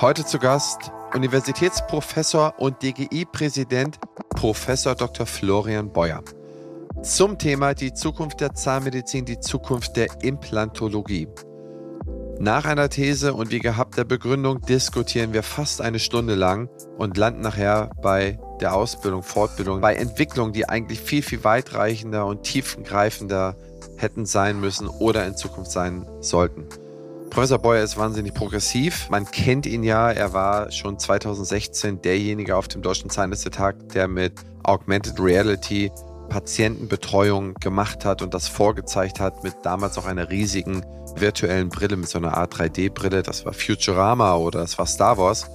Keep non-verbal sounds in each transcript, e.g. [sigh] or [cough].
Heute zu Gast Universitätsprofessor und DGI-Präsident Professor Dr. Florian Beuer. Zum Thema die Zukunft der Zahnmedizin, die Zukunft der Implantologie. Nach einer These und wie gehabt der Begründung diskutieren wir fast eine Stunde lang und landen nachher bei der Ausbildung, Fortbildung, bei Entwicklungen, die eigentlich viel, viel weitreichender und tiefgreifender hätten sein müssen oder in Zukunft sein sollten. Professor Beuer ist wahnsinnig progressiv. Man kennt ihn ja. Er war schon 2016 derjenige auf dem Deutschen Zahnärztetag, der mit Augmented Reality Patientenbetreuung gemacht hat und das vorgezeigt hat mit damals auch einer riesigen virtuellen Brille, mit so einer Art 3D-Brille. Das war Futurama oder das war Star Wars.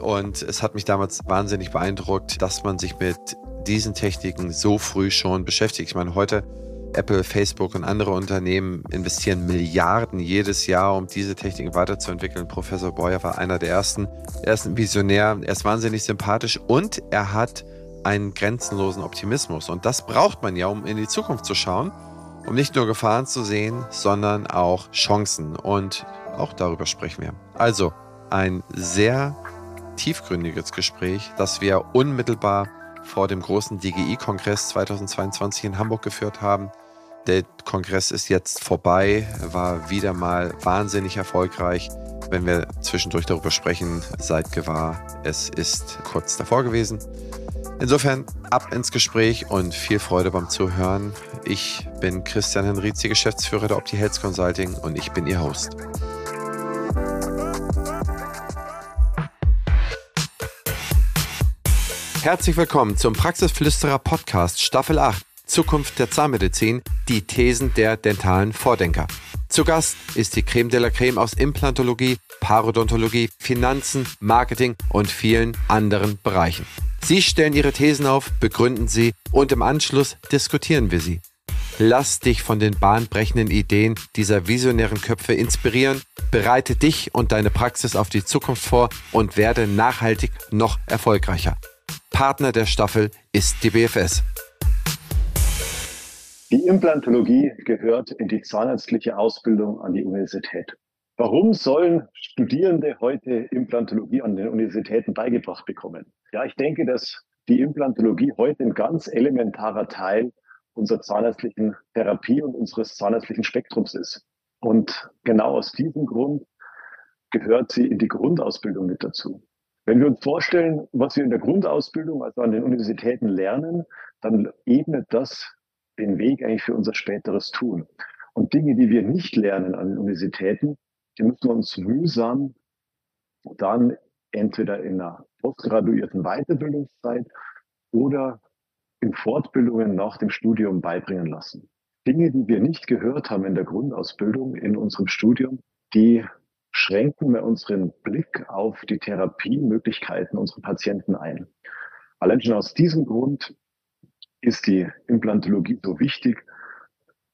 Und es hat mich damals wahnsinnig beeindruckt, dass man sich mit diesen Techniken so früh schon beschäftigt. Ich meine, heute Apple, Facebook und andere Unternehmen investieren Milliarden jedes Jahr, um diese Techniken weiterzuentwickeln. Professor Boyer war einer der ersten. Er ist ein Visionär, er ist wahnsinnig sympathisch und er hat einen grenzenlosen Optimismus. Und das braucht man ja, um in die Zukunft zu schauen, um nicht nur Gefahren zu sehen, sondern auch Chancen. Und auch darüber sprechen wir. Also ein sehr tiefgründiges Gespräch, das wir unmittelbar vor dem großen DGI-Kongress 2022 in Hamburg geführt haben. Der Kongress ist jetzt vorbei, war wieder mal wahnsinnig erfolgreich. Wenn wir zwischendurch darüber sprechen, seid gewahr, es ist kurz davor gewesen. Insofern ab ins Gespräch und viel Freude beim Zuhören. Ich bin Christian Henrizi, Geschäftsführer der Opti Health Consulting und ich bin Ihr Host. Herzlich willkommen zum Praxisflüsterer Podcast Staffel 8 Zukunft der Zahnmedizin, die Thesen der dentalen Vordenker. Zu Gast ist die Creme de la Creme aus Implantologie, Parodontologie, Finanzen, Marketing und vielen anderen Bereichen. Sie stellen ihre Thesen auf, begründen sie und im Anschluss diskutieren wir sie. Lass dich von den bahnbrechenden Ideen dieser visionären Köpfe inspirieren, bereite dich und deine Praxis auf die Zukunft vor und werde nachhaltig noch erfolgreicher. Partner der Staffel ist die BFS. Die Implantologie gehört in die zahnärztliche Ausbildung an die Universität. Warum sollen Studierende heute Implantologie an den Universitäten beigebracht bekommen? Ja, ich denke, dass die Implantologie heute ein ganz elementarer Teil unserer zahnärztlichen Therapie und unseres zahnärztlichen Spektrums ist. Und genau aus diesem Grund gehört sie in die Grundausbildung mit dazu. Wenn wir uns vorstellen, was wir in der Grundausbildung, also an den Universitäten lernen, dann ebnet das den Weg eigentlich für unser späteres Tun. Und Dinge, die wir nicht lernen an den Universitäten, die müssen wir uns mühsam dann entweder in einer postgraduierten Weiterbildungszeit oder in Fortbildungen nach dem Studium beibringen lassen. Dinge, die wir nicht gehört haben in der Grundausbildung, in unserem Studium, die schränken wir unseren Blick auf die Therapiemöglichkeiten unserer Patienten ein. Allein schon aus diesem Grund ist die Implantologie so wichtig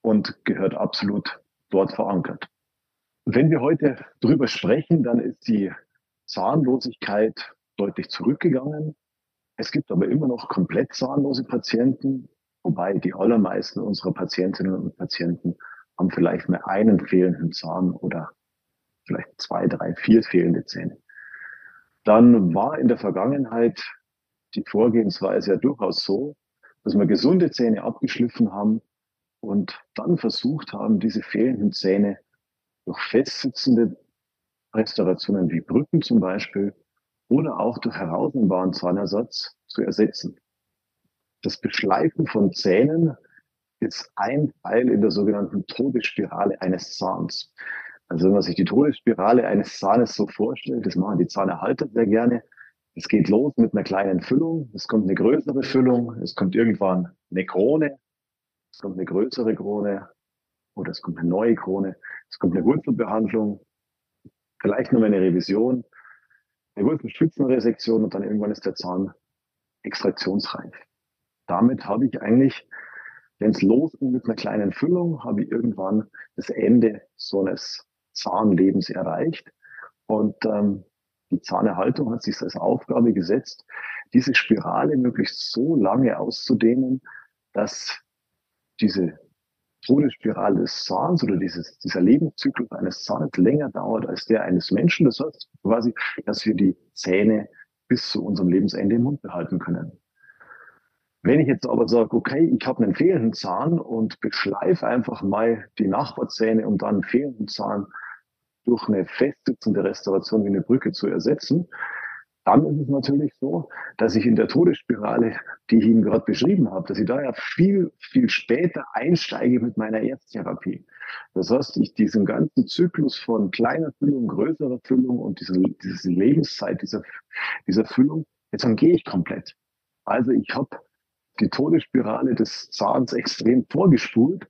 und gehört absolut dort verankert. Wenn wir heute drüber sprechen, dann ist die Zahnlosigkeit deutlich zurückgegangen. Es gibt aber immer noch komplett zahnlose Patienten, wobei die allermeisten unserer Patientinnen und Patienten haben vielleicht mehr einen fehlenden Zahn oder vielleicht zwei, drei, vier fehlende Zähne. Dann war in der Vergangenheit die Vorgehensweise ja durchaus so, dass wir gesunde Zähne abgeschliffen haben und dann versucht haben, diese fehlenden Zähne durch festsitzende Restaurationen wie Brücken zum Beispiel oder auch durch herausnehmbaren Zahnersatz zu ersetzen. Das Beschleifen von Zähnen ist ein Teil in der sogenannten Todesspirale eines Zahns. Also wenn man sich die Todesspirale eines Zahnes so vorstellt, das machen die Zahnerhalter sehr gerne. Es geht los mit einer kleinen Füllung, es kommt eine größere Füllung, es kommt irgendwann eine Krone, es kommt eine größere Krone. Oder es kommt eine neue Krone, es kommt eine Wurzelbehandlung, vielleicht noch eine Revision, eine Wurzelspitzenresektion und dann irgendwann ist der Zahn extraktionsreif. Damit habe ich eigentlich, wenn es losgeht mit einer kleinen Füllung, habe ich irgendwann das Ende so eines Zahnlebens erreicht. Und ähm, die Zahnerhaltung hat sich als Aufgabe gesetzt, diese Spirale möglichst so lange auszudehnen, dass diese Todesspirale des Zahns oder dieses, dieser Lebenszyklus eines Zahns länger dauert als der eines Menschen. Das heißt quasi, dass wir die Zähne bis zu unserem Lebensende im Mund behalten können. Wenn ich jetzt aber sage, okay, ich habe einen fehlenden Zahn und beschleife einfach mal die Nachbarzähne, um dann einen fehlenden Zahn durch eine festsitzende Restauration wie eine Brücke zu ersetzen, dann ist es natürlich so, dass ich in der Todesspirale, die ich Ihnen gerade beschrieben habe, dass ich da ja viel, viel später einsteige mit meiner Ersttherapie. Das heißt, ich diesen ganzen Zyklus von kleiner Füllung, größerer Füllung und diese, diese Lebenszeit dieser, dieser Füllung, jetzt umgehe ich komplett. Also ich habe die Todesspirale des Zahns extrem vorgespult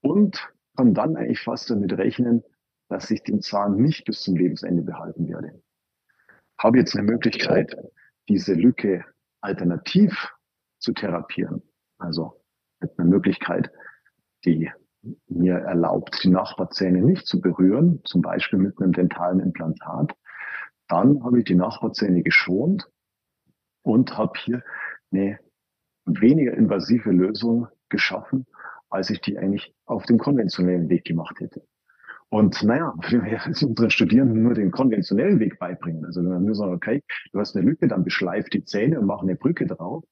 und kann dann eigentlich fast damit rechnen, dass ich den Zahn nicht bis zum Lebensende behalten werde habe jetzt eine Möglichkeit, diese Lücke alternativ zu therapieren. Also mit einer Möglichkeit, die mir erlaubt, die Nachbarzähne nicht zu berühren, zum Beispiel mit einem dentalen Implantat. Dann habe ich die Nachbarzähne geschont und habe hier eine weniger invasive Lösung geschaffen, als ich die eigentlich auf dem konventionellen Weg gemacht hätte. Und naja, wenn [laughs] wir unseren Studierenden nur den konventionellen Weg beibringen, also wenn wir nur sagen, okay, du hast eine Lücke, dann beschleif die Zähne und mach eine Brücke drauf,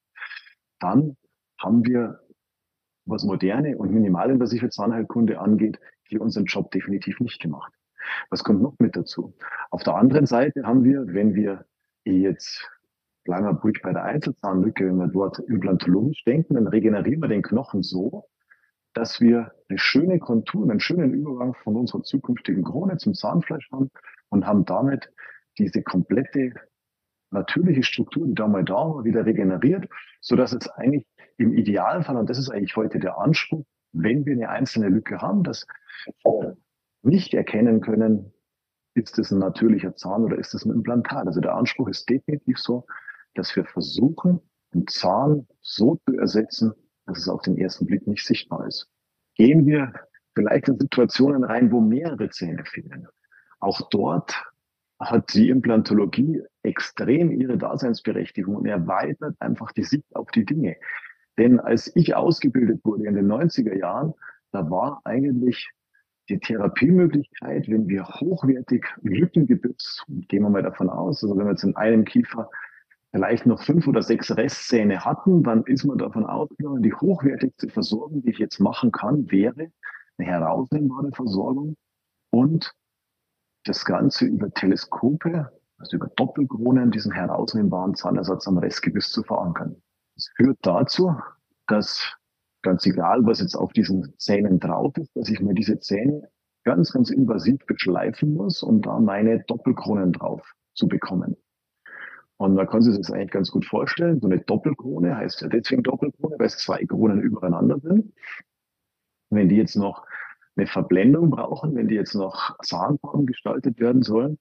dann haben wir, was moderne und minimalinvasive Zahnheilkunde angeht, hier unseren Job definitiv nicht gemacht. Was kommt noch mit dazu? Auf der anderen Seite haben wir, wenn wir jetzt bleiben wir bei der Einzelzahnlücke, wenn wir dort implantologisch denken, dann regenerieren wir den Knochen so, dass wir eine schöne Kontur, einen schönen Übergang von unserer zukünftigen Krone zum Zahnfleisch haben und haben damit diese komplette natürliche Struktur, die da mal da war, wieder regeneriert, so dass es eigentlich im Idealfall, und das ist eigentlich heute der Anspruch, wenn wir eine einzelne Lücke haben, dass wir nicht erkennen können, ist es ein natürlicher Zahn oder ist es ein Implantat. Also der Anspruch ist definitiv so, dass wir versuchen, einen Zahn so zu ersetzen, dass es auf den ersten Blick nicht sichtbar ist. Gehen wir vielleicht in Situationen rein, wo mehrere Zähne fehlen. Auch dort hat die Implantologie extrem ihre Daseinsberechtigung und erweitert einfach die Sicht auf die Dinge. Denn als ich ausgebildet wurde in den 90er Jahren, da war eigentlich die Therapiemöglichkeit, wenn wir hochwertig Lückengebüsch, gehen wir mal davon aus, also wenn wir jetzt in einem Kiefer vielleicht noch fünf oder sechs Restzähne hatten, dann ist man davon ausgegangen, die hochwertigste Versorgung, die ich jetzt machen kann, wäre eine herausnehmbare Versorgung und das Ganze über Teleskope, also über Doppelkronen, diesen herausnehmbaren Zahnersatz am Restgebiss zu verankern. Das führt dazu, dass ganz egal, was jetzt auf diesen Zähnen drauf ist, dass ich mir diese Zähne ganz, ganz invasiv beschleifen muss, um da meine Doppelkronen drauf zu bekommen. Und man kann sich das eigentlich ganz gut vorstellen. So eine Doppelkrone heißt ja deswegen Doppelkrone, weil es zwei Kronen übereinander sind. Wenn die jetzt noch eine Verblendung brauchen, wenn die jetzt noch Zahnfarben gestaltet werden sollen,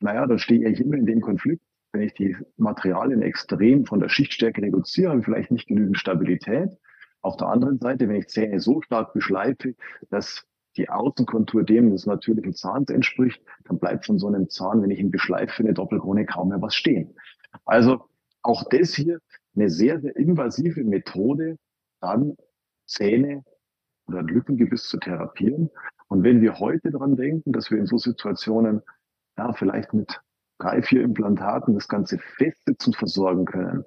naja, dann stehe ich immer in dem Konflikt. Wenn ich die Materialien extrem von der Schichtstärke reduziere, habe ich vielleicht nicht genügend Stabilität. Auf der anderen Seite, wenn ich Zähne so stark beschleife, dass die Außenkontur dem des natürlichen Zahns entspricht, dann bleibt von so einem Zahn, wenn ich ihn beschleife, eine Doppelkrone kaum mehr was stehen. Also auch das hier eine sehr, sehr invasive Methode, dann Zähne oder Lückengebiss zu therapieren. Und wenn wir heute daran denken, dass wir in so Situationen ja, vielleicht mit drei, vier Implantaten das Ganze festsitzend versorgen können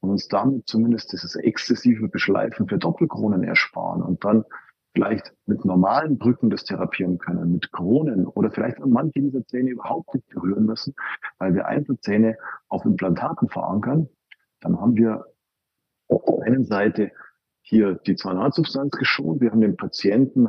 und uns damit zumindest dieses exzessive Beschleifen für Doppelkronen ersparen und dann vielleicht mit normalen Brücken das therapieren können, mit Kronen oder vielleicht manche dieser Zähne überhaupt nicht berühren müssen, weil wir Einzelzähne auf Implantaten verankern, dann haben wir auf der einen Seite hier die Zahnarztsubstanz geschont, wir haben den Patienten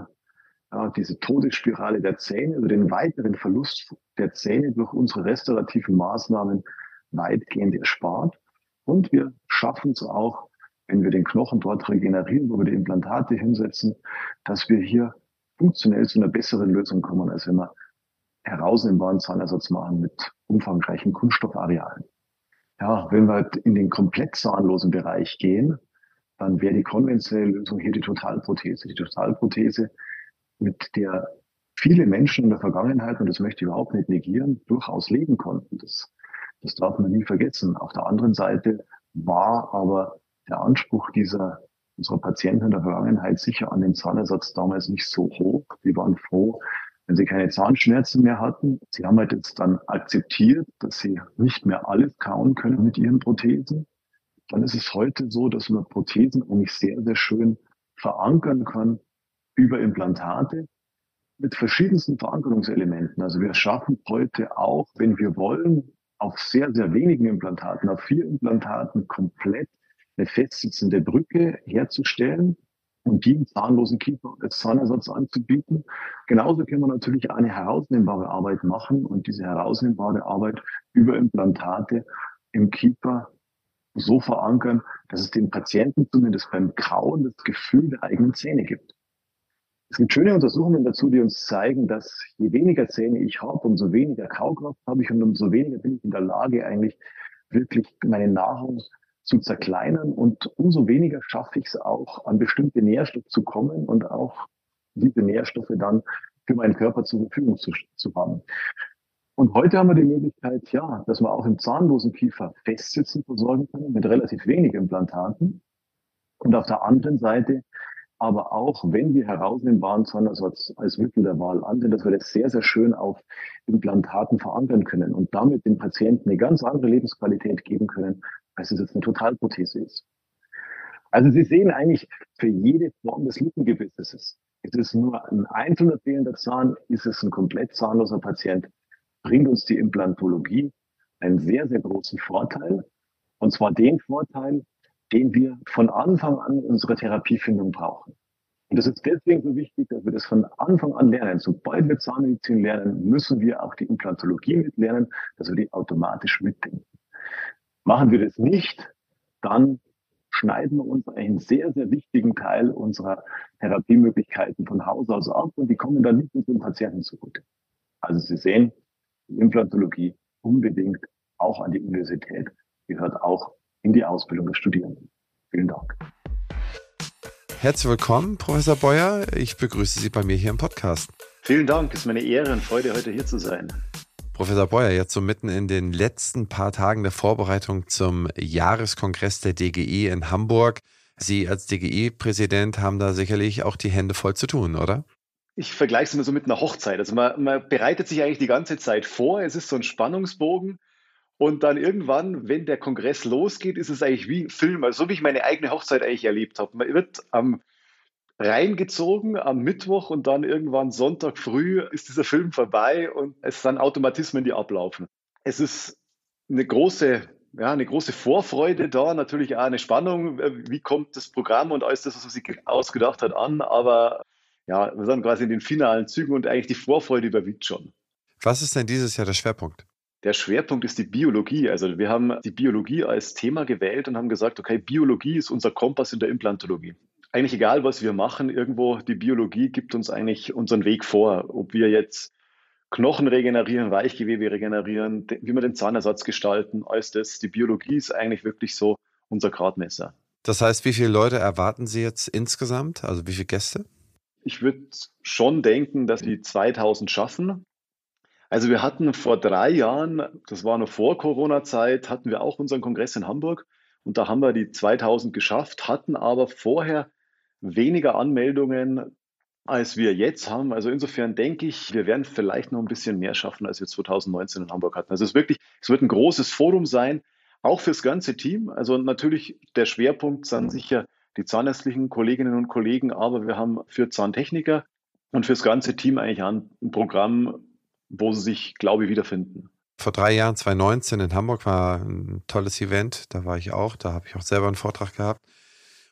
ja, diese Todesspirale der Zähne oder den weiteren Verlust der Zähne durch unsere restaurativen Maßnahmen weitgehend erspart. Und wir schaffen es auch, wenn wir den Knochen dort regenerieren, wo wir die Implantate hinsetzen, dass wir hier funktionell zu einer besseren Lösung kommen, als wenn wir herausnehmbaren Zahnersatz machen mit umfangreichen Kunststoffarealen. Ja, wenn wir in den komplett zahnlosen Bereich gehen, dann wäre die konventionelle Lösung hier die Totalprothese. Die Totalprothese, mit der viele Menschen in der Vergangenheit, und das möchte ich überhaupt nicht negieren, durchaus leben konnten. Das, das darf man nie vergessen. Auf der anderen Seite war aber der Anspruch dieser unserer Patienten in der Vergangenheit sicher an den Zahnersatz damals nicht so hoch. Sie waren froh, wenn sie keine Zahnschmerzen mehr hatten. Sie haben halt jetzt dann akzeptiert, dass sie nicht mehr alles kauen können mit ihren Prothesen. Dann ist es heute so, dass man Prothesen eigentlich sehr, sehr schön verankern kann über Implantate mit verschiedensten Verankerungselementen. Also wir schaffen heute auch, wenn wir wollen, auf sehr, sehr wenigen Implantaten, auf vier Implantaten komplett eine festsitzende Brücke herzustellen und die zahnlosen Kiefer als Zahnersatz anzubieten. Genauso können wir natürlich eine herausnehmbare Arbeit machen und diese herausnehmbare Arbeit über Implantate im Kiefer so verankern, dass es den Patienten zumindest beim Kauen das Gefühl der eigenen Zähne gibt. Es gibt schöne Untersuchungen dazu, die uns zeigen, dass je weniger Zähne ich habe, umso weniger Kaugkraft habe ich und umso weniger bin ich in der Lage, eigentlich wirklich meine Nahrung zu zerkleinern und umso weniger schaffe ich es auch, an bestimmte Nährstoffe zu kommen und auch diese Nährstoffe dann für meinen Körper zur Verfügung zu, zu haben. Und heute haben wir die Möglichkeit, ja, dass wir auch im zahnlosen Kiefer Festsitzen versorgen können mit relativ wenig Implantaten. Und auf der anderen Seite aber auch, wenn wir herausnehmbaren Zahnersatz als Mittel der Wahl ansehen, dass wir das sehr, sehr schön auf Implantaten verankern können und damit dem Patienten eine ganz andere Lebensqualität geben können, als es jetzt eine Totalprothese ist. Also Sie sehen eigentlich für jede Form des Lippengebisses, ist es nur ein einzelner fehlender Zahn, ist es ein komplett zahnloser Patient, bringt uns die Implantologie einen sehr, sehr großen Vorteil. Und zwar den Vorteil, den wir von Anfang an in unserer Therapiefindung brauchen. Und das ist deswegen so wichtig, dass wir das von Anfang an lernen. Sobald wir Zahnmedizin lernen, müssen wir auch die Implantologie mitlernen, dass wir die automatisch mitdenken. Machen wir das nicht, dann schneiden wir uns einen sehr, sehr wichtigen Teil unserer Therapiemöglichkeiten von Haus aus ab und die kommen dann nicht den Patienten zurück. Also Sie sehen, die Implantologie unbedingt auch an die Universität gehört auch in die Ausbildung der Studierenden. Vielen Dank. Herzlich willkommen, Professor Beuer. Ich begrüße Sie bei mir hier im Podcast. Vielen Dank. Es ist meine Ehre und Freude, heute hier zu sein. Professor Beuer, jetzt so mitten in den letzten paar Tagen der Vorbereitung zum Jahreskongress der DGE in Hamburg. Sie als DGE-Präsident haben da sicherlich auch die Hände voll zu tun, oder? Ich vergleiche es immer so mit einer Hochzeit. Also man, man bereitet sich eigentlich die ganze Zeit vor. Es ist so ein Spannungsbogen. Und dann irgendwann, wenn der Kongress losgeht, ist es eigentlich wie Film, also so wie ich meine eigene Hochzeit eigentlich erlebt habe. Man wird am reingezogen am Mittwoch und dann irgendwann Sonntag früh ist dieser Film vorbei und es sind Automatismen, die ablaufen. Es ist eine große, ja, eine große Vorfreude da, natürlich auch eine Spannung, wie kommt das Programm und alles das, was man sich ausgedacht hat, an, aber ja, wir sind quasi in den finalen Zügen und eigentlich die Vorfreude überwiegt schon. Was ist denn dieses Jahr der Schwerpunkt? Der Schwerpunkt ist die Biologie. Also wir haben die Biologie als Thema gewählt und haben gesagt, okay, Biologie ist unser Kompass in der Implantologie. Eigentlich egal, was wir machen, irgendwo die Biologie gibt uns eigentlich unseren Weg vor. Ob wir jetzt Knochen regenerieren, Weichgewebe regenerieren, wie wir den Zahnersatz gestalten, alles das. Die Biologie ist eigentlich wirklich so unser Gradmesser. Das heißt, wie viele Leute erwarten Sie jetzt insgesamt? Also wie viele Gäste? Ich würde schon denken, dass die 2000 schaffen. Also wir hatten vor drei Jahren, das war noch vor Corona-Zeit, hatten wir auch unseren Kongress in Hamburg und da haben wir die 2000 geschafft, hatten aber vorher weniger Anmeldungen, als wir jetzt haben. Also insofern denke ich, wir werden vielleicht noch ein bisschen mehr schaffen, als wir 2019 in Hamburg hatten. Also es ist wirklich, es wird ein großes Forum sein, auch fürs ganze Team. Also natürlich der Schwerpunkt sind sicher die zahnärztlichen Kolleginnen und Kollegen, aber wir haben für Zahntechniker und fürs ganze Team eigentlich ein Programm, wo sie sich, glaube ich, wiederfinden. Vor drei Jahren, 2019 in Hamburg, war ein tolles Event. Da war ich auch. Da habe ich auch selber einen Vortrag gehabt.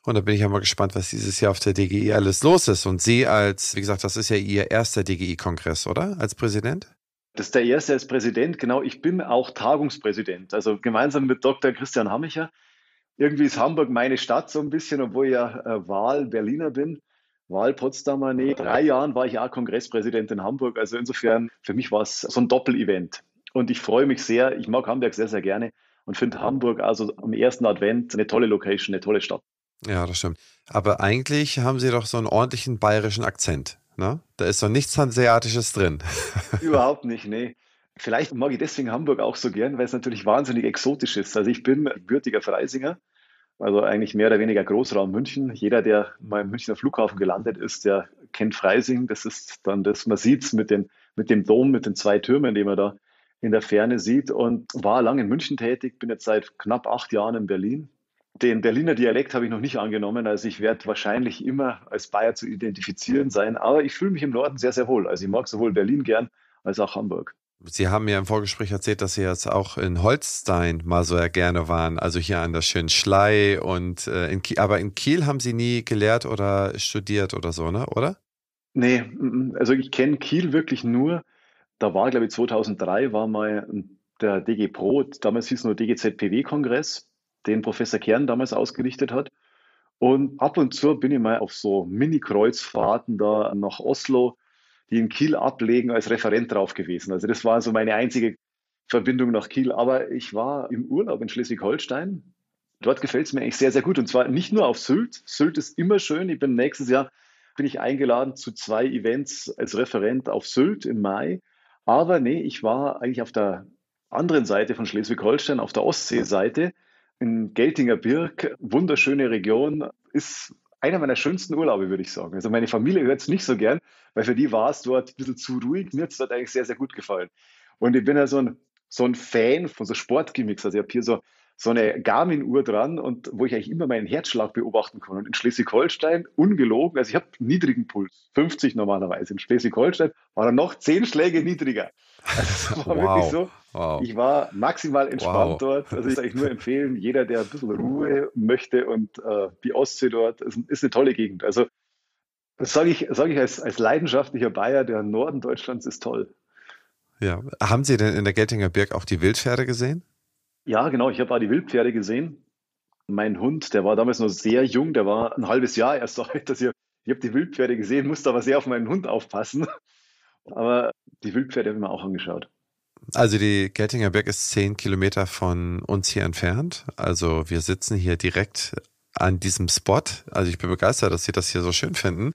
Und da bin ich ja mal gespannt, was dieses Jahr auf der DGI alles los ist. Und Sie als, wie gesagt, das ist ja Ihr erster DGI-Kongress, oder? Als Präsident? Das ist der erste als Präsident, genau. Ich bin auch Tagungspräsident. Also gemeinsam mit Dr. Christian Hammicher. Irgendwie ist Hamburg meine Stadt so ein bisschen, obwohl ich ja äh, Wahl-Berliner bin. Wahl-Potsdamer, nee, drei Jahren war ich auch Kongresspräsident in Hamburg. Also insofern, für mich war es so ein Doppelevent. Und ich freue mich sehr. Ich mag Hamburg sehr, sehr gerne und finde Hamburg also am ersten Advent eine tolle Location, eine tolle Stadt. Ja, das stimmt. Aber eigentlich haben Sie doch so einen ordentlichen bayerischen Akzent. Ne? Da ist doch nichts Hanseatisches drin. [laughs] Überhaupt nicht, nee. Vielleicht mag ich deswegen Hamburg auch so gern, weil es natürlich wahnsinnig exotisch ist. Also ich bin gebürtiger Freisinger Also eigentlich mehr oder weniger Großraum München. Jeder, der mal im Münchner Flughafen gelandet ist, der kennt Freising. Das ist dann das, man sieht es mit, mit dem Dom, mit den zwei Türmen, die man da in der Ferne sieht. Und war lange in München tätig, bin jetzt seit knapp acht Jahren in Berlin. Den Berliner Dialekt habe ich noch nicht angenommen. Also ich werde wahrscheinlich immer als Bayer zu identifizieren sein. Aber ich fühle mich im Norden sehr, sehr wohl. Also ich mag sowohl Berlin gern als auch Hamburg. Sie haben mir im Vorgespräch erzählt, dass Sie jetzt auch in Holstein mal so gerne waren, also hier an der schönen Schlei und äh, in Kiel, aber in Kiel haben Sie nie gelehrt oder studiert oder so, ne? Oder? Nee, also ich kenne Kiel wirklich nur. Da war, glaube ich, 2003 war mal der DG Pro, damals hieß es nur DGZPW-Kongress, den Professor Kern damals ausgerichtet hat. Und ab und zu bin ich mal auf so Mini-Kreuzfahrten da nach Oslo die in Kiel ablegen, als Referent drauf gewesen. Also das war so meine einzige Verbindung nach Kiel. Aber ich war im Urlaub in Schleswig-Holstein. Dort gefällt es mir eigentlich sehr, sehr gut. Und zwar nicht nur auf Sylt. Sylt ist immer schön. Ich bin nächstes Jahr bin ich eingeladen zu zwei Events als Referent auf Sylt im Mai. Aber nee, ich war eigentlich auf der anderen Seite von Schleswig-Holstein, auf der Ostseeseite in Geltinger Birk. Wunderschöne Region, ist einer meiner schönsten Urlaube, würde ich sagen. Also meine Familie hört es nicht so gern, weil für die war es dort ein bisschen zu ruhig. Mir hat es dort eigentlich sehr, sehr gut gefallen. Und ich bin ja so ein, so ein Fan von so Sportgimmicks. Also ich habe hier so, so eine Garmin-Uhr dran und wo ich eigentlich immer meinen Herzschlag beobachten kann. Und in Schleswig-Holstein, ungelogen, also ich habe niedrigen Puls, 50 normalerweise. In Schleswig-Holstein war er noch 10 Schläge niedriger. Also das war [laughs] wow. wirklich so. Wow. Ich war maximal entspannt wow. dort. Also ich kann euch nur empfehlen, jeder, der ein bisschen Ruhe möchte und äh, die Ostsee dort ist, ist, eine tolle Gegend. Also das sage ich, sag ich als, als leidenschaftlicher Bayer, der Norden Deutschlands ist toll. Ja, haben Sie denn in der Geltinger Birk auch die Wildpferde gesehen? Ja, genau, ich habe auch die Wildpferde gesehen. Mein Hund, der war damals noch sehr jung, der war ein halbes Jahr erst so alt, dass ich, ich habe die Wildpferde gesehen, musste aber sehr auf meinen Hund aufpassen. Aber die Wildpferde habe ich mir auch angeschaut. Also die Geltinger Berg ist zehn Kilometer von uns hier entfernt. Also wir sitzen hier direkt an diesem Spot. Also ich bin begeistert, dass Sie das hier so schön finden.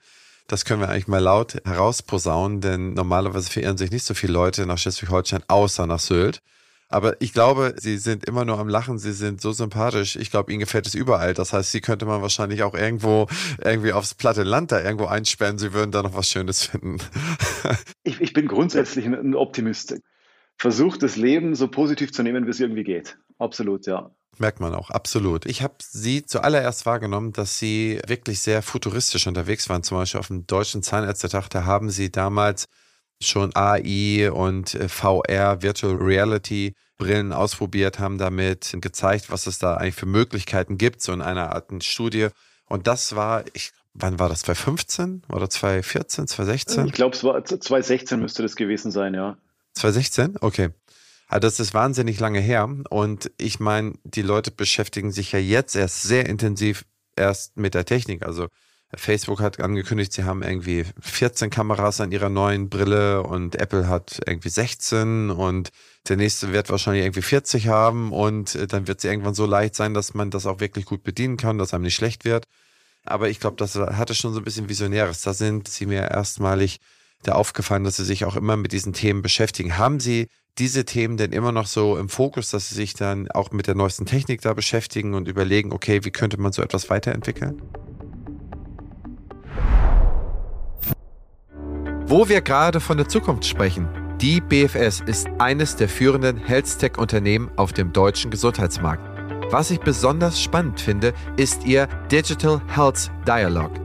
Das können wir eigentlich mal laut herausposaunen, denn normalerweise verirren sich nicht so viele Leute nach Schleswig-Holstein außer nach Sylt. Aber ich glaube, sie sind immer nur am Lachen, sie sind so sympathisch. Ich glaube, ihnen gefällt es überall. Das heißt, sie könnte man wahrscheinlich auch irgendwo irgendwie aufs platte Land da irgendwo einsperren. Sie würden da noch was Schönes finden. [laughs] ich, ich bin grundsätzlich ein Optimist versucht, das Leben so positiv zu nehmen, wie es irgendwie geht. Absolut, ja. Merkt man auch, absolut. Ich habe Sie zuallererst wahrgenommen, dass Sie wirklich sehr futuristisch unterwegs waren. Zum Beispiel auf dem Deutschen Zahnärztetag, da haben Sie damals schon AI und äh, VR, Virtual Reality Brillen ausprobiert, haben damit gezeigt, was es da eigentlich für Möglichkeiten gibt, so in einer Art Studie. Und das war, ich, wann war das? 2015 oder 2014, 2016? Ich glaube, es war 2016 müsste das gewesen sein, ja. 2016? Okay. Also das ist wahnsinnig lange her. Und ich meine, die Leute beschäftigen sich ja jetzt erst sehr intensiv erst mit der Technik. Also Facebook hat angekündigt, sie haben irgendwie 14 Kameras an ihrer neuen Brille und Apple hat irgendwie 16 und der nächste wird wahrscheinlich irgendwie 40 haben und äh, dann wird sie irgendwann so leicht sein, dass man das auch wirklich gut bedienen kann, dass einem nicht schlecht wird. Aber ich glaube, das hatte schon so ein bisschen Visionäres. Da sind sie mir erstmalig da aufgefallen, dass Sie sich auch immer mit diesen Themen beschäftigen. Haben Sie diese Themen denn immer noch so im Fokus, dass Sie sich dann auch mit der neuesten Technik da beschäftigen und überlegen, okay, wie könnte man so etwas weiterentwickeln? Wo wir gerade von der Zukunft sprechen. Die BFS ist eines der führenden Health-Tech-Unternehmen auf dem deutschen Gesundheitsmarkt. Was ich besonders spannend finde, ist ihr Digital Health Dialogue.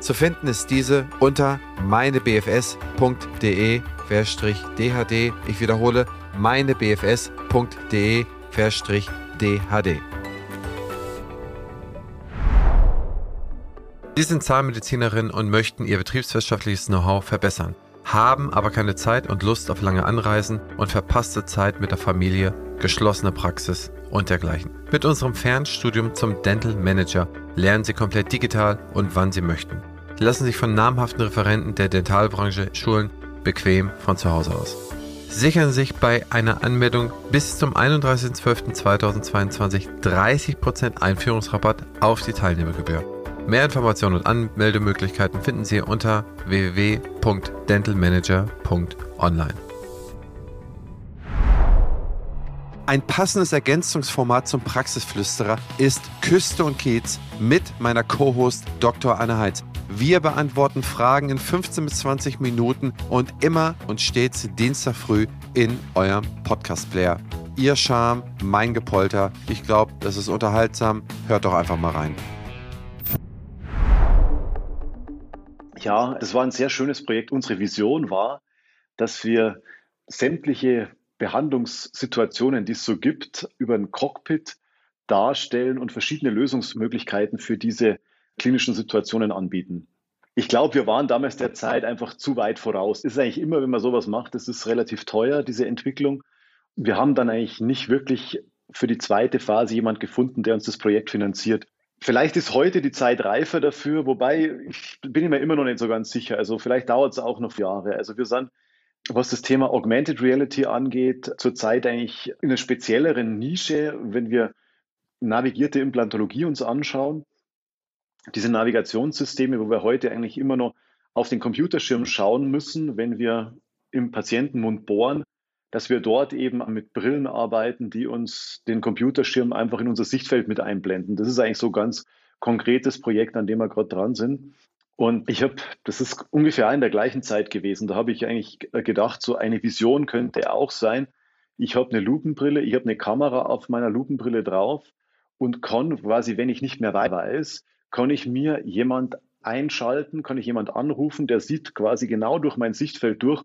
Zu finden ist diese unter meinebfs.de-dhd. Ich wiederhole, meinebfs.de-dhd. Sie sind Zahnmedizinerin und möchten Ihr betriebswirtschaftliches Know-how verbessern, haben aber keine Zeit und Lust auf lange Anreisen und verpasste Zeit mit der Familie, geschlossene Praxis und dergleichen. Mit unserem Fernstudium zum Dental Manager lernen Sie komplett digital und wann Sie möchten. lassen sich von namhaften Referenten der Dentalbranche schulen, bequem von zu Hause aus. Sichern sich bei einer Anmeldung bis zum 31.12.2022 30% Einführungsrabatt auf die Teilnehmergebühr. Mehr Informationen und Anmeldemöglichkeiten finden Sie unter www.dentalmanager.online. Ein passendes Ergänzungsformat zum Praxisflüsterer ist Küste und Kiez mit meiner Co-Host Dr. Anne Heitz. Wir beantworten Fragen in 15 bis 20 Minuten und immer und stets Dienstag früh in eurem Podcast-Player. Ihr Charme, mein Gepolter. Ich glaube, das ist unterhaltsam. Hört doch einfach mal rein. Ja, das war ein sehr schönes Projekt. Unsere Vision war, dass wir sämtliche Behandlungssituationen, die es so gibt, über ein Cockpit darstellen und verschiedene Lösungsmöglichkeiten für diese klinischen Situationen anbieten. Ich glaube, wir waren damals der Zeit einfach zu weit voraus. Das ist eigentlich immer, wenn man sowas macht, das ist relativ teuer, diese Entwicklung. Wir haben dann eigentlich nicht wirklich für die zweite Phase jemand gefunden, der uns das Projekt finanziert. Vielleicht ist heute die Zeit reifer dafür, wobei ich bin mir immer noch nicht so ganz sicher. Also vielleicht dauert es auch noch Jahre. Also wir sind was das Thema Augmented Reality angeht, zurzeit eigentlich in einer spezielleren Nische, wenn wir navigierte Implantologie uns anschauen. Diese Navigationssysteme, wo wir heute eigentlich immer noch auf den Computerschirm schauen müssen, wenn wir im Patientenmund bohren, dass wir dort eben mit Brillen arbeiten, die uns den Computerschirm einfach in unser Sichtfeld mit einblenden. Das ist eigentlich so ein ganz konkretes Projekt, an dem wir gerade dran sind. Und ich habe, das ist ungefähr in der gleichen Zeit gewesen, da habe ich eigentlich gedacht, so eine Vision könnte auch sein, ich habe eine Lupenbrille, ich habe eine Kamera auf meiner Lupenbrille drauf und kann quasi, wenn ich nicht mehr weiß, kann ich mir jemand einschalten, kann ich jemand anrufen, der sieht quasi genau durch mein Sichtfeld durch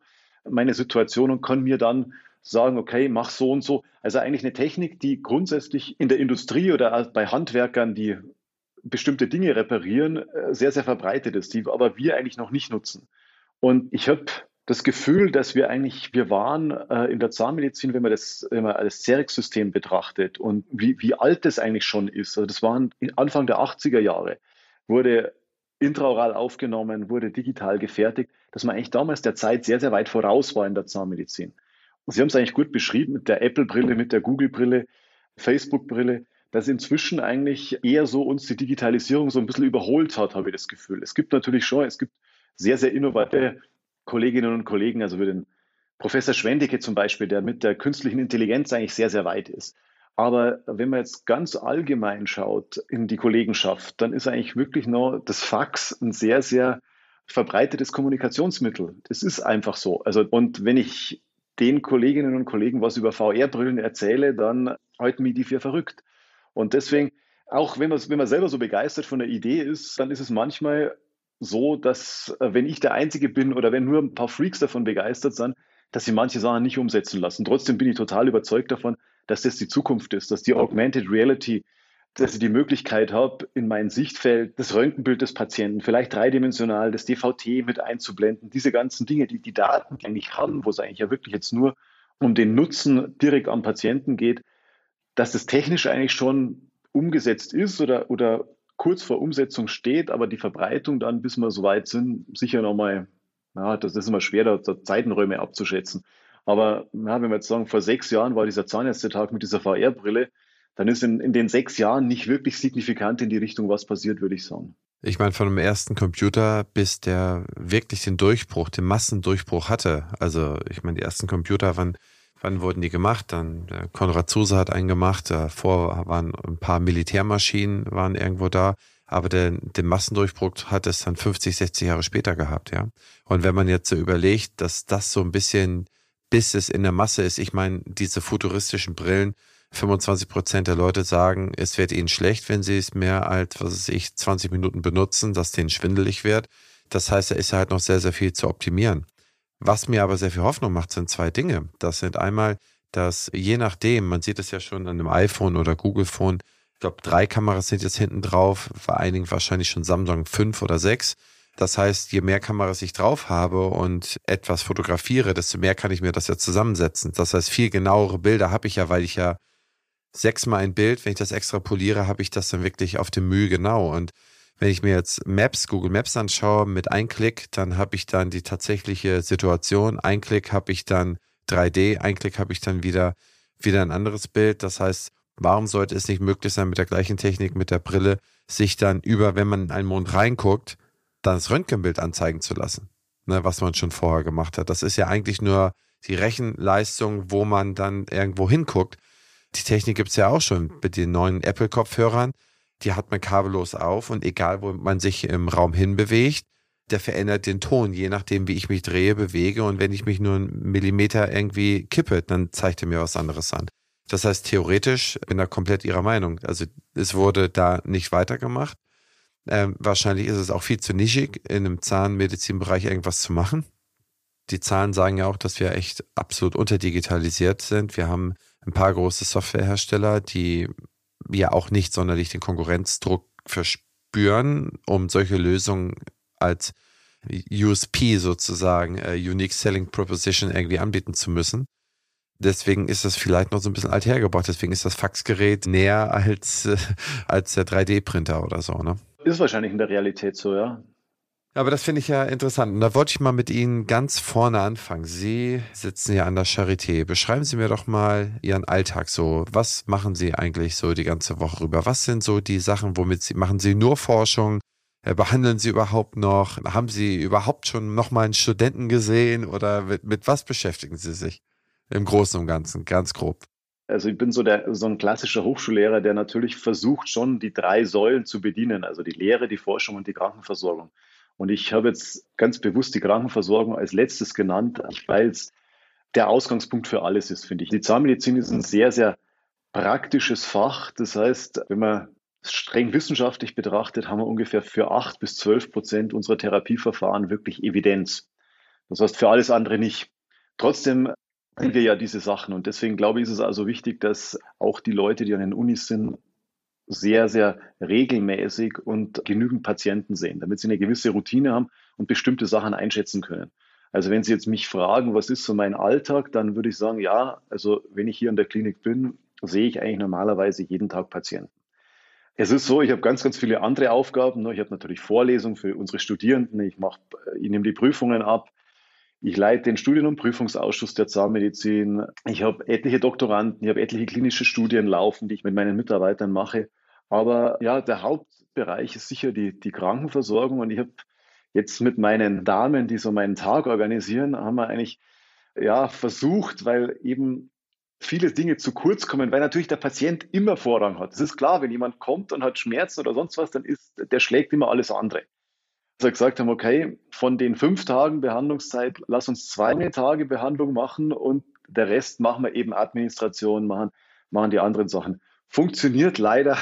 meine Situation und kann mir dann sagen, okay, mach so und so. Also eigentlich eine Technik, die grundsätzlich in der Industrie oder bei Handwerkern, die bestimmte Dinge reparieren, äh, sehr, sehr verbreitet ist, die aber wir eigentlich noch nicht nutzen. Und ich habe das Gefühl, dass wir eigentlich, wir waren äh, in der Zahnmedizin, wenn man das wenn man das CEREX-System betrachtet und wie, wie alt das eigentlich schon ist. Also das waren Anfang der 80er Jahre, wurde intraoral aufgenommen, wurde digital gefertigt, dass man eigentlich damals der Zeit sehr, sehr weit voraus war in der Zahnmedizin. Und Sie haben es eigentlich gut beschrieben mit der Apple-Brille, mit der Google-Brille, Facebook-Brille dass inzwischen eigentlich eher so uns die Digitalisierung so ein bisschen überholt hat, habe ich das Gefühl. Es gibt natürlich schon, es gibt sehr, sehr innovative Kolleginnen und Kollegen, also für den Professor Schwendicke zum Beispiel, der mit der künstlichen Intelligenz eigentlich sehr, sehr weit ist. Aber wenn man jetzt ganz allgemein schaut in die Kollegenschaft, dann ist eigentlich wirklich nur das Fax ein sehr, sehr verbreitetes Kommunikationsmittel. Das ist einfach so. Also, und wenn ich den Kolleginnen und Kollegen was über VR-Brillen erzähle, dann halten mich die für verrückt. Und deswegen, auch wenn man, wenn man selber so begeistert von der Idee ist, dann ist es manchmal so, dass äh, wenn ich der Einzige bin oder wenn nur ein paar Freaks davon begeistert sind, dass sie manche Sachen nicht umsetzen lassen. Trotzdem bin ich total überzeugt davon, dass das die Zukunft ist, dass die Augmented Reality, dass ich die Möglichkeit habe, in mein Sichtfeld das Röntgenbild des Patienten, vielleicht dreidimensional, das DVT mit einzublenden, diese ganzen Dinge, die die Daten eigentlich haben, wo es eigentlich ja wirklich jetzt nur um den Nutzen direkt am Patienten geht, dass das technisch eigentlich schon umgesetzt ist oder, oder kurz vor Umsetzung steht, aber die Verbreitung dann, bis wir so weit sind, sicher nochmal, ja, das ist immer schwer, da, da Zeitenräume abzuschätzen. Aber ja, wenn wir jetzt sagen, vor sechs Jahren war dieser Zahnärztetag mit dieser VR-Brille, dann ist in, in den sechs Jahren nicht wirklich signifikant in die Richtung was passiert, würde ich sagen. Ich meine, von dem ersten Computer bis der wirklich den Durchbruch, den Massendurchbruch hatte. Also, ich meine, die ersten Computer waren Wann wurden die gemacht? Dann der Konrad Zuse hat einen gemacht. Davor waren ein paar Militärmaschinen waren irgendwo da. Aber den, den Massendurchbruch hat es dann 50, 60 Jahre später gehabt, ja. Und wenn man jetzt so überlegt, dass das so ein bisschen, bis es in der Masse ist, ich meine, diese futuristischen Brillen, 25 Prozent der Leute sagen, es wird ihnen schlecht, wenn sie es mehr als, was weiß ich, 20 Minuten benutzen, dass denen schwindelig wird. Das heißt, da ist halt noch sehr, sehr viel zu optimieren. Was mir aber sehr viel Hoffnung macht, sind zwei Dinge. Das sind einmal, dass je nachdem, man sieht es ja schon an einem iPhone oder Google Phone, ich glaube, drei Kameras sind jetzt hinten drauf, bei einigen wahrscheinlich schon Samsung fünf oder sechs. Das heißt, je mehr Kameras ich drauf habe und etwas fotografiere, desto mehr kann ich mir das ja zusammensetzen. Das heißt, viel genauere Bilder habe ich ja, weil ich ja sechsmal ein Bild, wenn ich das extrapoliere, habe ich das dann wirklich auf dem Mühe genau. Und Wenn ich mir jetzt Maps, Google Maps anschaue, mit einem Klick, dann habe ich dann die tatsächliche Situation. Ein Klick habe ich dann 3D, ein Klick habe ich dann wieder, wieder ein anderes Bild. Das heißt, warum sollte es nicht möglich sein, mit der gleichen Technik, mit der Brille, sich dann über, wenn man in einen Mond reinguckt, dann das Röntgenbild anzeigen zu lassen, ne, was man schon vorher gemacht hat. Das ist ja eigentlich nur die Rechenleistung, wo man dann irgendwo hinguckt. Die Technik gibt es ja auch schon mit den neuen Apple-Kopfhörern die hat man kabellos auf und egal, wo man sich im Raum hinbewegt, der verändert den Ton, je nachdem, wie ich mich drehe, bewege. Und wenn ich mich nur einen Millimeter irgendwie kippe, dann zeigt er mir was anderes an. Das heißt, theoretisch bin da komplett ihrer Meinung. Also es wurde da nicht weitergemacht. Ähm, wahrscheinlich ist es auch viel zu nischig, in einem Zahnmedizinbereich irgendwas zu machen. Die Zahlen sagen ja auch, dass wir echt absolut unterdigitalisiert sind. Wir haben ein paar große Softwarehersteller, die ja auch nicht sonderlich den Konkurrenzdruck verspüren, um solche Lösungen als USP sozusagen, uh, Unique Selling Proposition irgendwie anbieten zu müssen. Deswegen ist das vielleicht noch so ein bisschen alt hergebracht. Deswegen ist das Faxgerät näher als, äh, als der 3D-Printer oder so, ne? Ist wahrscheinlich in der Realität so, ja. Aber das finde ich ja interessant. Und da wollte ich mal mit Ihnen ganz vorne anfangen. Sie sitzen ja an der Charité. Beschreiben Sie mir doch mal Ihren Alltag so. Was machen Sie eigentlich so die ganze Woche rüber? Was sind so die Sachen, womit Sie, machen Sie nur Forschung? Äh, behandeln Sie überhaupt noch? Haben Sie überhaupt schon noch mal einen Studenten gesehen? Oder mit, mit was beschäftigen Sie sich? Im Großen und Ganzen, ganz grob. Also ich bin so, der, so ein klassischer Hochschullehrer, der natürlich versucht, schon die drei Säulen zu bedienen, also die Lehre, die Forschung und die Krankenversorgung. Und ich habe jetzt ganz bewusst die Krankenversorgung als letztes genannt, weil es der Ausgangspunkt für alles ist, finde ich. Die Zahnmedizin ist ein sehr, sehr praktisches Fach. Das heißt, wenn man es streng wissenschaftlich betrachtet, haben wir ungefähr für acht bis zwölf Prozent unserer Therapieverfahren wirklich Evidenz. Das heißt, für alles andere nicht. Trotzdem haben wir ja diese Sachen und deswegen glaube ich, ist es also wichtig, dass auch die Leute, die an den Unis sind, sehr, sehr regelmäßig und genügend Patienten sehen, damit sie eine gewisse Routine haben und bestimmte Sachen einschätzen können. Also wenn Sie jetzt mich fragen, was ist so mein Alltag, dann würde ich sagen, ja, also wenn ich hier in der Klinik bin, sehe ich eigentlich normalerweise jeden Tag Patienten. Es ist so, ich habe ganz, ganz viele andere Aufgaben. Ne? Ich habe natürlich Vorlesungen für unsere Studierenden. Ich mache, ich nehme die Prüfungen ab. Ich leite den Studien- und Prüfungsausschuss der Zahnmedizin. Ich habe etliche Doktoranden, ich habe etliche klinische Studien laufen, die ich mit meinen Mitarbeitern mache. Aber ja, der Hauptbereich ist sicher die, die Krankenversorgung. Und ich habe jetzt mit meinen Damen, die so meinen Tag organisieren, haben wir eigentlich ja versucht, weil eben viele Dinge zu kurz kommen, weil natürlich der Patient immer Vorrang hat. Das ist klar, wenn jemand kommt und hat Schmerzen oder sonst was, dann ist der schlägt immer alles andere. Also gesagt haben, okay, von den fünf Tagen Behandlungszeit, lass uns zwei Tage Behandlung machen und der Rest machen wir eben Administration, machen, machen die anderen Sachen. Funktioniert leider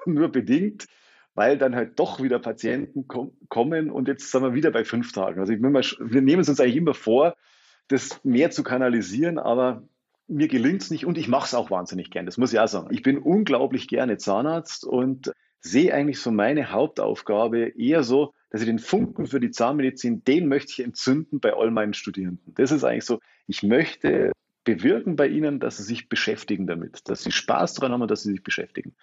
[laughs] nur bedingt, weil dann halt doch wieder Patienten kom kommen und jetzt sind wir wieder bei fünf Tagen. Also mal, wir nehmen es uns eigentlich immer vor, das mehr zu kanalisieren, aber mir gelingt es nicht und ich mache es auch wahnsinnig gern. Das muss ich auch sagen. Ich bin unglaublich gerne Zahnarzt und sehe eigentlich so meine Hauptaufgabe eher so, dass ich den Funken für die Zahnmedizin, den möchte ich entzünden bei all meinen Studierenden. Das ist eigentlich so, ich möchte bewirken bei ihnen, dass sie sich beschäftigen damit, dass sie Spaß daran haben und dass sie sich beschäftigen.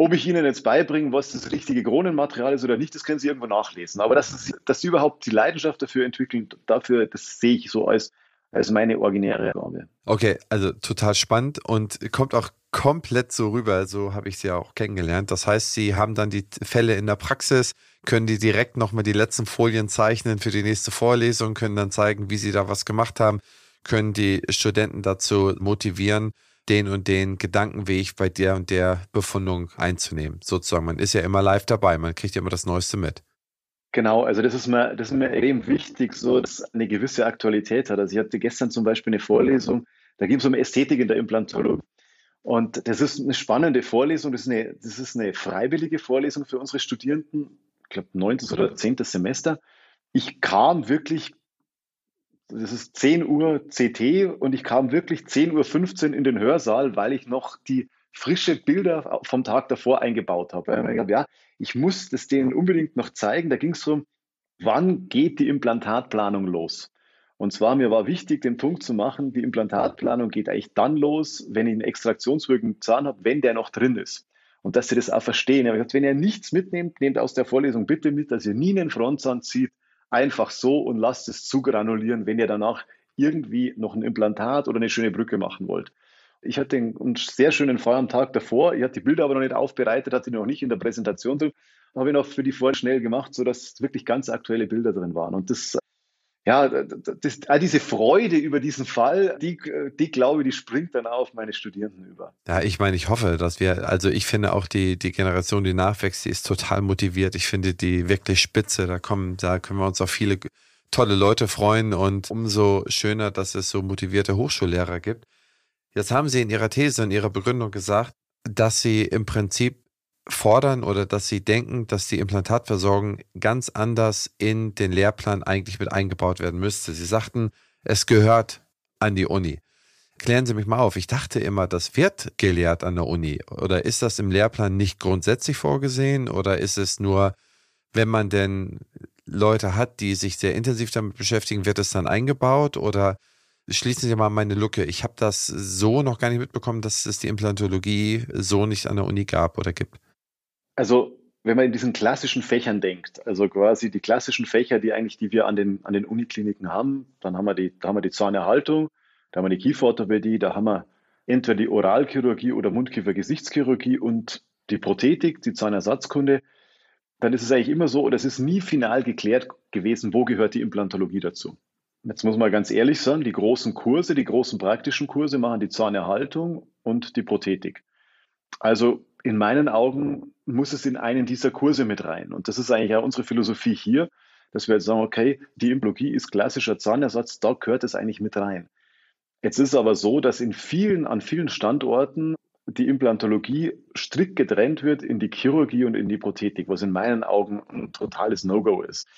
Ob ich Ihnen jetzt beibringe, was das richtige Kronenmaterial ist oder nicht, das können Sie irgendwo nachlesen. Aber dass, dass Sie überhaupt die Leidenschaft dafür entwickeln, dafür, das sehe ich so als, als meine originäre Gabe. Okay, also total spannend und kommt auch komplett so rüber. So habe ich Sie auch kennengelernt. Das heißt, Sie haben dann die Fälle in der Praxis, können die direkt nochmal die letzten Folien zeichnen für die nächste Vorlesung, können dann zeigen, wie Sie da was gemacht haben, können die Studenten dazu motivieren, den und den Gedankenweg bei der und der Befundung einzunehmen. Sozusagen, man ist ja immer live dabei, man kriegt ja immer das Neueste mit. Genau, also das ist mir, das ist mir extrem wichtig, so dass eine gewisse Aktualität hat. Also ich hatte gestern zum Beispiel eine Vorlesung, da ging es um Ästhetik in der Implantologie. Und das ist eine spannende Vorlesung, das ist eine, das ist eine freiwillige Vorlesung für unsere Studierenden, ich glaube neuntes oder zehntes Semester. Ich kam wirklich das ist 10 Uhr CT und ich kam wirklich 10.15 Uhr in den Hörsaal, weil ich noch die frische Bilder vom Tag davor eingebaut habe. Ich habe ja, ich muss das denen unbedingt noch zeigen. Da ging es darum, wann geht die Implantatplanung los? Und zwar, mir war wichtig, den Punkt zu machen, die Implantatplanung geht eigentlich dann los, wenn ich einen extraktionswirkenden Zahn habe, wenn der noch drin ist. und dass sie das auch verstehen. Aber wenn ihr nichts mitnehmt, nehmt aus der Vorlesung bitte mit, dass ihr nie einen Frontzahn zieht, einfach so und lasst es zugranulieren, wenn ihr danach irgendwie noch ein Implantat oder eine schöne Brücke machen wollt. Ich hatte einen sehr schönen Fall am Tag davor. Ich hatte die Bilder aber noch nicht aufbereitet, hatte die noch nicht in der Präsentation drin. Habe ich noch für die vorher schnell gemacht, sodass wirklich ganz aktuelle Bilder drin waren. Und das ja, das, all diese Freude über diesen Fall, die, die glaube ich, die springt dann auf meine Studierenden über. Ja, ich meine, ich hoffe, dass wir, also ich finde auch die, die Generation, die nachwächst, die ist total motiviert. Ich finde die wirklich spitze. Da kommen, da können wir uns auf viele tolle Leute freuen und umso schöner, dass es so motivierte Hochschullehrer gibt. Jetzt haben Sie in Ihrer These, in Ihrer Begründung gesagt, dass Sie im Prinzip fordern oder dass sie denken, dass die Implantatversorgung ganz anders in den Lehrplan eigentlich mit eingebaut werden müsste. Sie sagten, es gehört an die Uni. Klären Sie mich mal auf. Ich dachte immer, das wird gelehrt an der Uni. Oder ist das im Lehrplan nicht grundsätzlich vorgesehen? Oder ist es nur, wenn man denn Leute hat, die sich sehr intensiv damit beschäftigen, wird es dann eingebaut? Oder schließen Sie mal meine Lücke. Ich habe das so noch gar nicht mitbekommen, dass es die Implantologie so nicht an der Uni gab oder gibt. Also wenn man in diesen klassischen Fächern denkt, also quasi die klassischen Fächer, die eigentlich, die wir an den, an den Unikliniken haben, dann haben wir die, da haben wir die Zahnerhaltung, da haben wir die Kieferorthopädie, da haben wir entweder die Oralchirurgie oder Mundkiefer-Gesichtschirurgie und die Prothetik, die Zahnersatzkunde, dann ist es eigentlich immer so, oder es ist nie final geklärt gewesen, wo gehört die Implantologie dazu. Jetzt muss man ganz ehrlich sagen, die großen Kurse, die großen praktischen Kurse machen die Zahnerhaltung und die Prothetik. Also in meinen Augen muss es in einen dieser Kurse mit rein. Und das ist eigentlich auch unsere Philosophie hier, dass wir jetzt sagen, okay, die Implologie ist klassischer Zahnersatz, da gehört es eigentlich mit rein. Jetzt ist es aber so, dass in vielen, an vielen Standorten die Implantologie strikt getrennt wird in die Chirurgie und in die Prothetik, was in meinen Augen ein totales No-Go ist.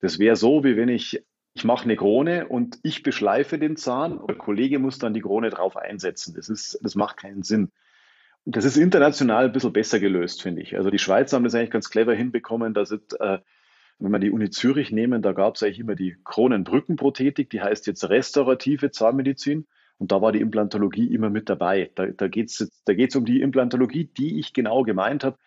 Das wäre so, wie wenn ich, ich mache eine Krone und ich beschleife den Zahn der Kollege muss dann die Krone drauf einsetzen. Das, ist, das macht keinen Sinn. Das ist international ein bisschen besser gelöst, finde ich. Also die Schweizer haben das eigentlich ganz clever hinbekommen. Da sind, äh, wenn wir die Uni Zürich nehmen, da gab es eigentlich immer die Kronenbrückenprothetik, die heißt jetzt restaurative Zahnmedizin. Und da war die Implantologie immer mit dabei. Da, da geht es da geht's um die Implantologie, die ich genau gemeint habe,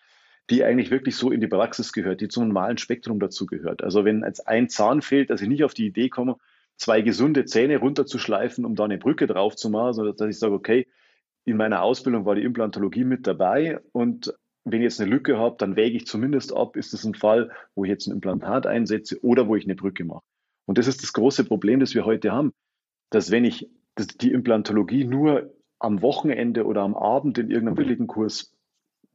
die eigentlich wirklich so in die Praxis gehört, die zum normalen Spektrum dazu gehört. Also wenn jetzt ein Zahn fehlt, dass ich nicht auf die Idee komme, zwei gesunde Zähne runterzuschleifen, um da eine Brücke drauf zu machen, sondern dass ich sage, okay, in meiner Ausbildung war die Implantologie mit dabei und wenn ich jetzt eine Lücke habe, dann wäge ich zumindest ab, ist es ein Fall, wo ich jetzt ein Implantat einsetze oder wo ich eine Brücke mache. Und das ist das große Problem, das wir heute haben, dass wenn ich die Implantologie nur am Wochenende oder am Abend in irgendeinem billigen Kurs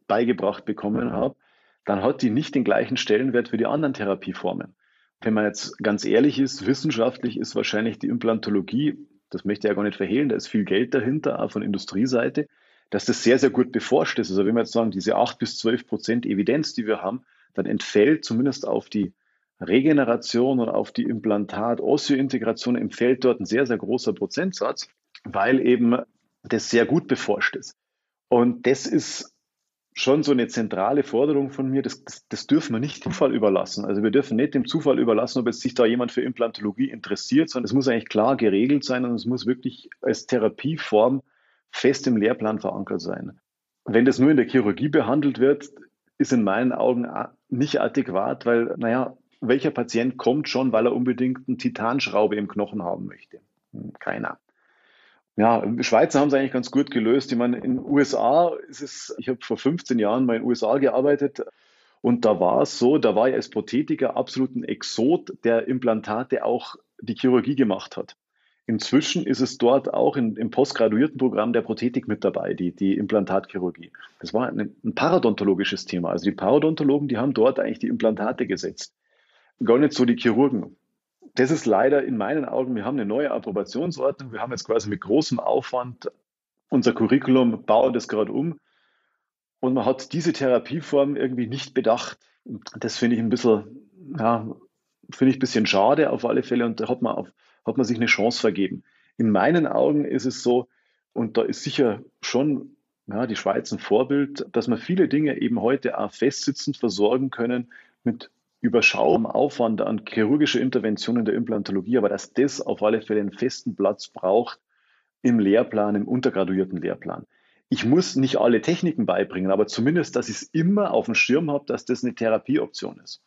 beigebracht bekommen habe, dann hat die nicht den gleichen Stellenwert für die anderen Therapieformen. Wenn man jetzt ganz ehrlich ist, wissenschaftlich ist wahrscheinlich die Implantologie das möchte ich ja gar nicht verhehlen, da ist viel Geld dahinter, auch von Industrieseite, dass das sehr, sehr gut beforscht ist. Also wenn wir jetzt sagen, diese 8 bis 12 Prozent Evidenz, die wir haben, dann entfällt zumindest auf die Regeneration und auf die Implantat-Osseo-Integration entfällt dort ein sehr, sehr großer Prozentsatz, weil eben das sehr gut beforscht ist. Und das ist schon so eine zentrale Forderung von mir, das, das, das, dürfen wir nicht dem Zufall überlassen. Also wir dürfen nicht dem Zufall überlassen, ob jetzt sich da jemand für Implantologie interessiert, sondern es muss eigentlich klar geregelt sein und es muss wirklich als Therapieform fest im Lehrplan verankert sein. Wenn das nur in der Chirurgie behandelt wird, ist in meinen Augen nicht adäquat, weil, naja, welcher Patient kommt schon, weil er unbedingt eine Titanschraube im Knochen haben möchte? Hm, keiner. Ja, Schweizer haben es eigentlich ganz gut gelöst. Ich meine, in den USA ist es, ich habe vor 15 Jahren mal in den USA gearbeitet und da war es so, da war ich als Prothetiker absolut ein Exot, der Implantate auch die Chirurgie gemacht hat. Inzwischen ist es dort auch in, im postgraduierten Programm der Prothetik mit dabei, die, die Implantatchirurgie. Das war ein, ein paradontologisches Thema. Also die Paradontologen, die haben dort eigentlich die Implantate gesetzt. Gar nicht so die Chirurgen das ist leider in meinen Augen, wir haben eine neue Approbationsordnung. Wir haben jetzt quasi mit großem Aufwand unser Curriculum, bauen das gerade um. Und man hat diese Therapieform irgendwie nicht bedacht. Das finde ich ein bisschen, ja, finde ich ein bisschen schade auf alle Fälle. Und da hat man, auf, hat man sich eine Chance vergeben. In meinen Augen ist es so, und da ist sicher schon ja, die Schweiz ein Vorbild, dass man viele Dinge eben heute auch festsitzend versorgen können mit überschaubarem Aufwand an chirurgischer Intervention in der Implantologie, aber dass das auf alle Fälle einen festen Platz braucht im Lehrplan, im untergraduierten Lehrplan. ich muss nicht alle Techniken beibringen, aber zumindest, dass ich es immer auf dem Schirm habe, dass das eine Therapieoption ist.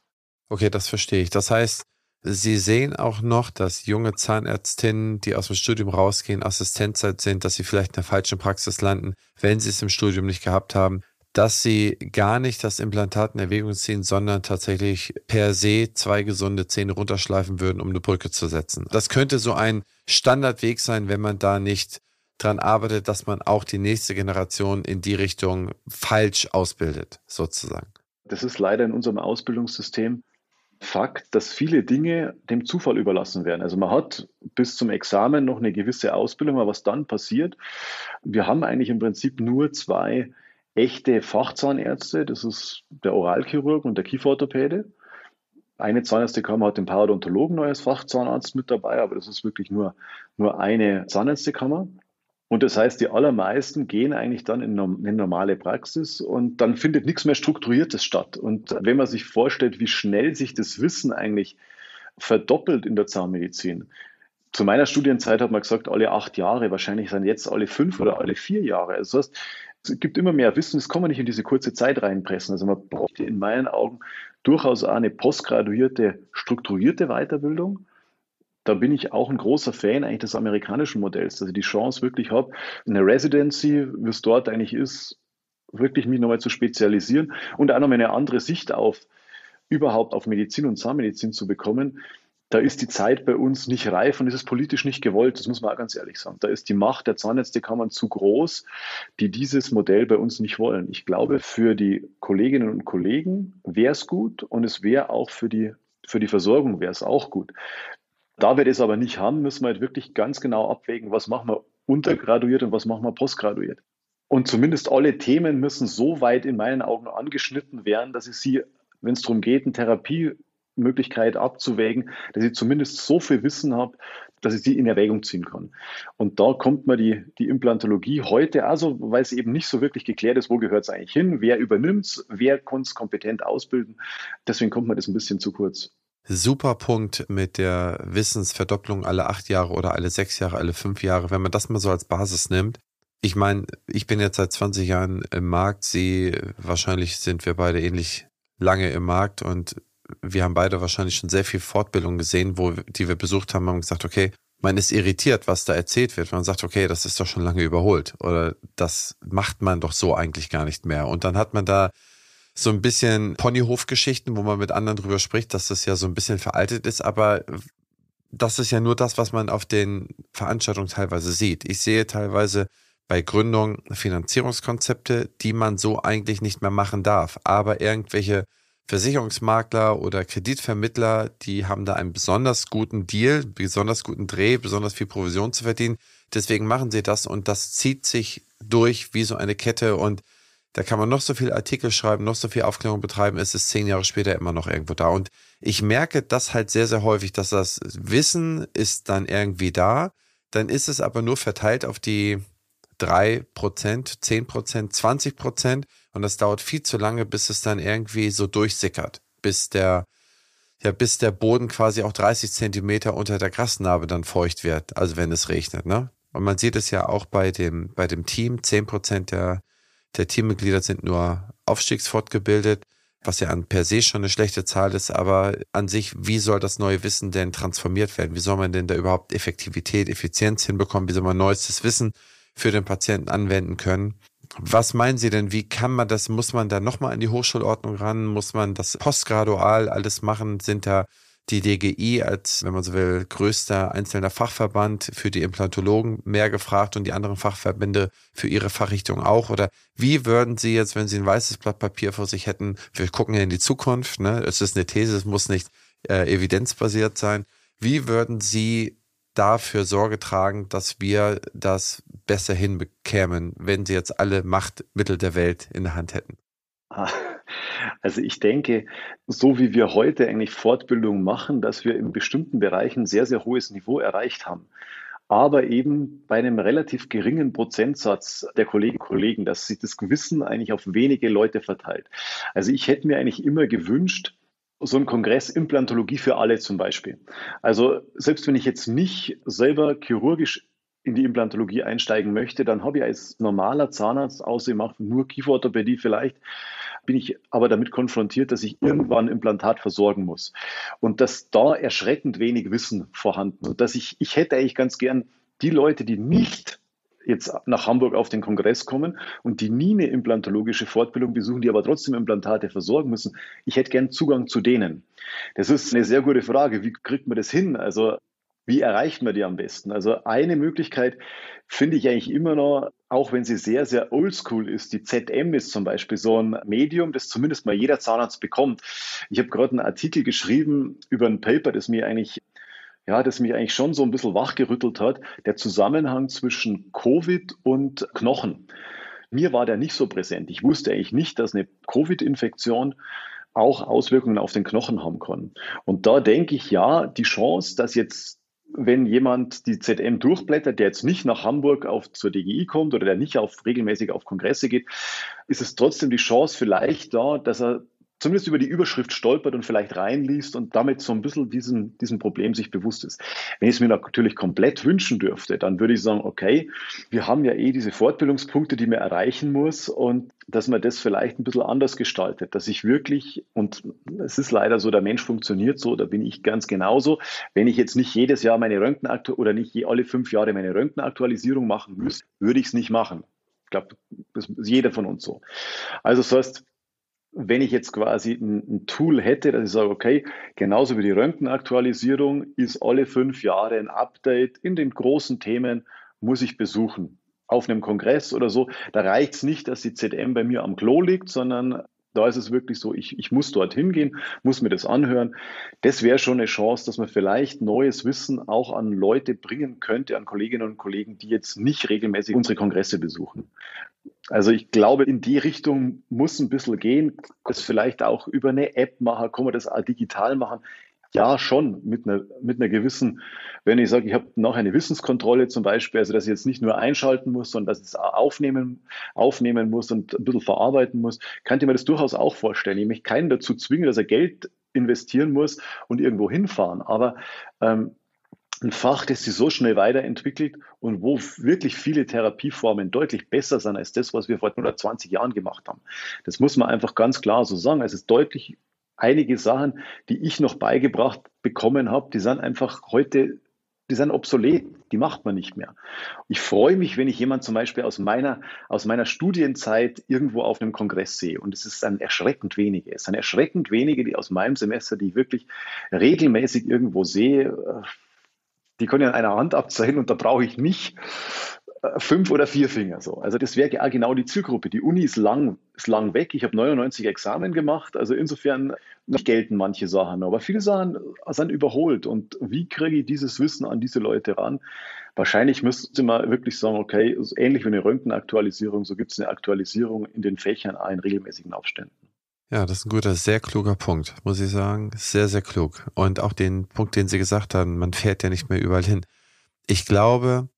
Okay, das verstehe ich. Das heißt, Sie sehen auch noch, dass junge Zahnärztinnen, die aus dem Studium rausgehen, Assistenzzeit sind, dass sie vielleicht in der falschen Praxis landen, wenn sie es im Studium nicht gehabt haben, dass sie gar nicht das Implantat in Erwägung ziehen, sondern tatsächlich per se zwei gesunde Zähne runterschleifen würden, um eine Brücke zu setzen. Das könnte so ein Standardweg sein, wenn man da nicht daran arbeitet, dass man auch die nächste Generation in die Richtung falsch ausbildet, sozusagen. Das ist leider in unserem Ausbildungssystem Fakt, dass viele Dinge dem Zufall überlassen werden. Also man hat bis zum Examen noch eine gewisse Ausbildung, aber was dann passiert, wir haben eigentlich im Prinzip nur zwei echte Fachzahnärzte, das ist der Oralchirurg und der Kieferorthopäde. Eine Zahnärztekammer hat den Parodontologen neues Fachzahnarzt mit dabei, aber das ist wirklich nur, nur eine Zahnärztekammer. Und das heißt, die allermeisten gehen eigentlich dann in eine normale Praxis und dann findet nichts mehr Strukturiertes statt. Und wenn man sich vorstellt, wie schnell sich das Wissen eigentlich verdoppelt in der Zahnmedizin. Zu meiner Studienzeit hat man gesagt, alle acht Jahre, wahrscheinlich sind jetzt alle fünf oder alle vier Jahre. Also das heißt, es gibt immer mehr Wissen, das kann man nicht in diese kurze Zeit reinpressen. Also man braucht in meinen Augen durchaus auch eine postgraduierte, strukturierte Weiterbildung da bin ich auch ein großer Fan eigentlich des amerikanischen Modells, dass ich die Chance wirklich habe, eine Residency, wie es dort eigentlich ist, wirklich mich nochmal zu spezialisieren und auch nochmal eine andere Sicht auf überhaupt auf Medizin und Zahnmedizin zu bekommen. Da ist die Zeit bei uns nicht reif und ist es politisch nicht gewollt, das muss man auch ganz ehrlich sagen. Da ist die Macht der Zahnärztekammern zu groß, die dieses Modell bei uns nicht wollen. Ich glaube, für die Kolleginnen und Kollegen wäre es gut und es wäre auch für die, für die Versorgung wäre es auch gut. Da wir das aber nicht haben, müssen wir halt wirklich ganz genau abwägen, was machen wir untergraduiert und was machen wir postgraduiert. Und zumindest alle Themen müssen so weit in meinen Augen angeschnitten werden, dass ich sie, wenn es darum geht, eine Therapiemöglichkeit abzuwägen, dass ich zumindest so viel Wissen habe, dass ich sie in Erwägung ziehen kann. Und da kommt mir die, die Implantologie heute, also weil es eben nicht so wirklich geklärt ist, wo gehört es eigentlich hin, wer übernimmt es, wer kann es kompetent ausbilden. Deswegen kommt mir das ein bisschen zu kurz super Punkt mit der Wissensverdopplung alle acht Jahre oder alle sechs Jahre, alle fünf Jahre, wenn man das mal so als Basis nimmt. Ich meine, ich bin jetzt seit 20 Jahren im Markt. Sie, wahrscheinlich sind wir beide ähnlich lange im Markt und wir haben beide wahrscheinlich schon sehr viel Fortbildung gesehen, wo, die wir besucht haben, haben gesagt, okay, man ist irritiert, was da erzählt wird. Man sagt, okay, das ist doch schon lange überholt oder das macht man doch so eigentlich gar nicht mehr. Und dann hat man da so ein bisschen Ponyhof-Geschichten, wo man mit anderen drüber spricht, dass das ja so ein bisschen veraltet ist, aber das ist ja nur das, was man auf den Veranstaltungen teilweise sieht. Ich sehe teilweise bei Gründung Finanzierungskonzepte, die man so eigentlich nicht mehr machen darf. Aber irgendwelche Versicherungsmakler oder Kreditvermittler, die haben da einen besonders guten Deal, besonders guten Dreh, besonders viel Provision zu verdienen. Deswegen machen sie das und das zieht sich durch wie so eine Kette und da kann man noch so viel Artikel schreiben, noch so viel Aufklärung betreiben, ist es zehn Jahre später immer noch irgendwo da. Und ich merke das halt sehr, sehr häufig, dass das Wissen ist dann irgendwie da, dann ist es aber nur verteilt auf die drei Prozent, zehn Prozent, zwanzig Prozent und das dauert viel zu lange, bis es dann irgendwie so durchsickert, bis der ja, bis der Boden quasi auch 30 Zentimeter unter der Grasnarbe dann feucht wird, also wenn es regnet, ne? Und man sieht es ja auch bei dem, bei dem Team, zehn Prozent der der Teammitglieder sind nur aufstiegsfortgebildet, was ja an per se schon eine schlechte Zahl ist, aber an sich, wie soll das neue Wissen denn transformiert werden? Wie soll man denn da überhaupt Effektivität, Effizienz hinbekommen? Wie soll man neuestes Wissen für den Patienten anwenden können? Was meinen Sie denn, wie kann man das, muss man da nochmal in die Hochschulordnung ran? Muss man das postgradual alles machen? Sind da die DGI als, wenn man so will, größter einzelner Fachverband für die Implantologen mehr gefragt und die anderen Fachverbände für ihre Fachrichtung auch? Oder wie würden Sie jetzt, wenn Sie ein weißes Blatt Papier vor sich hätten, wir gucken ja in die Zukunft, ne? es ist eine These, es muss nicht äh, evidenzbasiert sein, wie würden Sie dafür Sorge tragen, dass wir das besser hinbekämen, wenn Sie jetzt alle Machtmittel der Welt in der Hand hätten? [laughs] Also ich denke, so wie wir heute eigentlich Fortbildung machen, dass wir in bestimmten Bereichen sehr, sehr hohes Niveau erreicht haben. Aber eben bei einem relativ geringen Prozentsatz der Kolleginnen und Kollegen, dass sich das Gewissen eigentlich auf wenige Leute verteilt. Also ich hätte mir eigentlich immer gewünscht, so ein Kongress Implantologie für alle zum Beispiel. Also selbst wenn ich jetzt nicht selber chirurgisch in die Implantologie einsteigen möchte, dann habe ich als normaler Zahnarzt, außer ich mache nur Kieferorthopädie vielleicht, bin ich aber damit konfrontiert, dass ich irgendwann Implantat versorgen muss. Und dass da erschreckend wenig Wissen vorhanden. Und dass ich, ich hätte eigentlich ganz gern die Leute, die nicht jetzt nach Hamburg auf den Kongress kommen und die nie eine implantologische Fortbildung besuchen, die aber trotzdem Implantate versorgen müssen. Ich hätte gern Zugang zu denen. Das ist eine sehr gute Frage. Wie kriegt man das hin? Also wie erreicht man die am besten? Also eine Möglichkeit finde ich eigentlich immer noch, auch wenn sie sehr, sehr oldschool ist. Die ZM ist zum Beispiel so ein Medium, das zumindest mal jeder Zahnarzt bekommt. Ich habe gerade einen Artikel geschrieben über ein Paper, das mir eigentlich ja, das mich eigentlich schon so ein bisschen wachgerüttelt hat, der Zusammenhang zwischen Covid und Knochen. Mir war der nicht so präsent. Ich wusste eigentlich nicht, dass eine Covid-Infektion auch Auswirkungen auf den Knochen haben kann. Und da denke ich, ja, die Chance, dass jetzt wenn jemand die ZM durchblättert, der jetzt nicht nach Hamburg auf, zur DGI kommt oder der nicht auf, regelmäßig auf Kongresse geht, ist es trotzdem die Chance vielleicht da, dass er zumindest über die Überschrift stolpert und vielleicht reinliest und damit so ein bisschen diesem, diesem Problem sich bewusst ist. Wenn ich es mir natürlich komplett wünschen dürfte, dann würde ich sagen, okay, wir haben ja eh diese Fortbildungspunkte, die man erreichen muss und dass man das vielleicht ein bisschen anders gestaltet, dass ich wirklich, und es ist leider so, der Mensch funktioniert so, da bin ich ganz genauso, wenn ich jetzt nicht jedes Jahr meine Röntgenaktualisierung oder nicht alle fünf Jahre meine Röntgenaktualisierung machen müsste, würde ich es nicht machen. Ich glaube, das ist jeder von uns so. Also das heißt, wenn ich jetzt quasi ein, ein, Tool hätte, dass ich sage, okay, genauso wie die Röntgenaktualisierung ist alle fünf Jahre ein Update in den großen Themen, muss ich besuchen. Auf einem Kongress oder so, da reicht es nicht, dass die ZM bei mir am Klo liegt, sondern da ist es wirklich so, ich, ich muss dorthin gehen, muss mir das anhören. Das wäre schon eine Chance, dass man vielleicht neues Wissen auch an Leute bringen könnte, an Kolleginnen und Kollegen, die jetzt nicht regelmäßig unsere Kongresse besuchen. Also ich glaube, in die Richtung muss ein bisschen gehen, das vielleicht auch über eine App machen, kann man das digital machen. Ja, schon mit einer, mit einer gewissen, wenn ich sage, ich habe noch eine Wissenskontrolle zum Beispiel, also dass ich jetzt nicht nur einschalten muss, sondern dass ich es aufnehmen, aufnehmen muss und ein bisschen verarbeiten muss, kann ich mir das durchaus auch vorstellen. Ich möchte keinen dazu zwingen, dass er Geld investieren muss und irgendwo hinfahren. Aber ähm, ein Fach, das sich so schnell weiterentwickelt und wo wirklich viele Therapieformen deutlich besser sind als das, was wir vor 120 Jahren gemacht haben. Das muss man einfach ganz klar so sagen. Es ist deutlich einige Sachen, die ich noch beigebracht bekommen habe, die sind einfach heute, die sind obsolet, die macht man nicht mehr. Ich freue mich, wenn ich jemand zum Beispiel aus meiner, aus meiner Studienzeit irgendwo auf einem Kongress sehe. Und es ist dann erschreckend wenige. Es sind erschreckend wenige, die aus meinem Semester, die ich wirklich regelmäßig irgendwo sehe, die können ja an einer Hand abzeichnen und da brauche ich nicht fünf oder vier Finger so. Also das wäre genau die Zielgruppe. Die Uni ist lang, ist lang weg. Ich habe 99 Examen gemacht. Also insofern gelten manche Sachen. Aber viele Sachen sind überholt. Und wie kriege ich dieses Wissen an diese Leute ran? Wahrscheinlich müsste man wirklich sagen, okay, ähnlich wie eine Röntgenaktualisierung, so gibt es eine Aktualisierung in den Fächern in regelmäßigen Abständen. Ja, das ist ein guter, sehr kluger Punkt, muss ich sagen. Sehr, sehr klug. Und auch den Punkt, den Sie gesagt haben, man fährt ja nicht mehr überall hin. Ich glaube,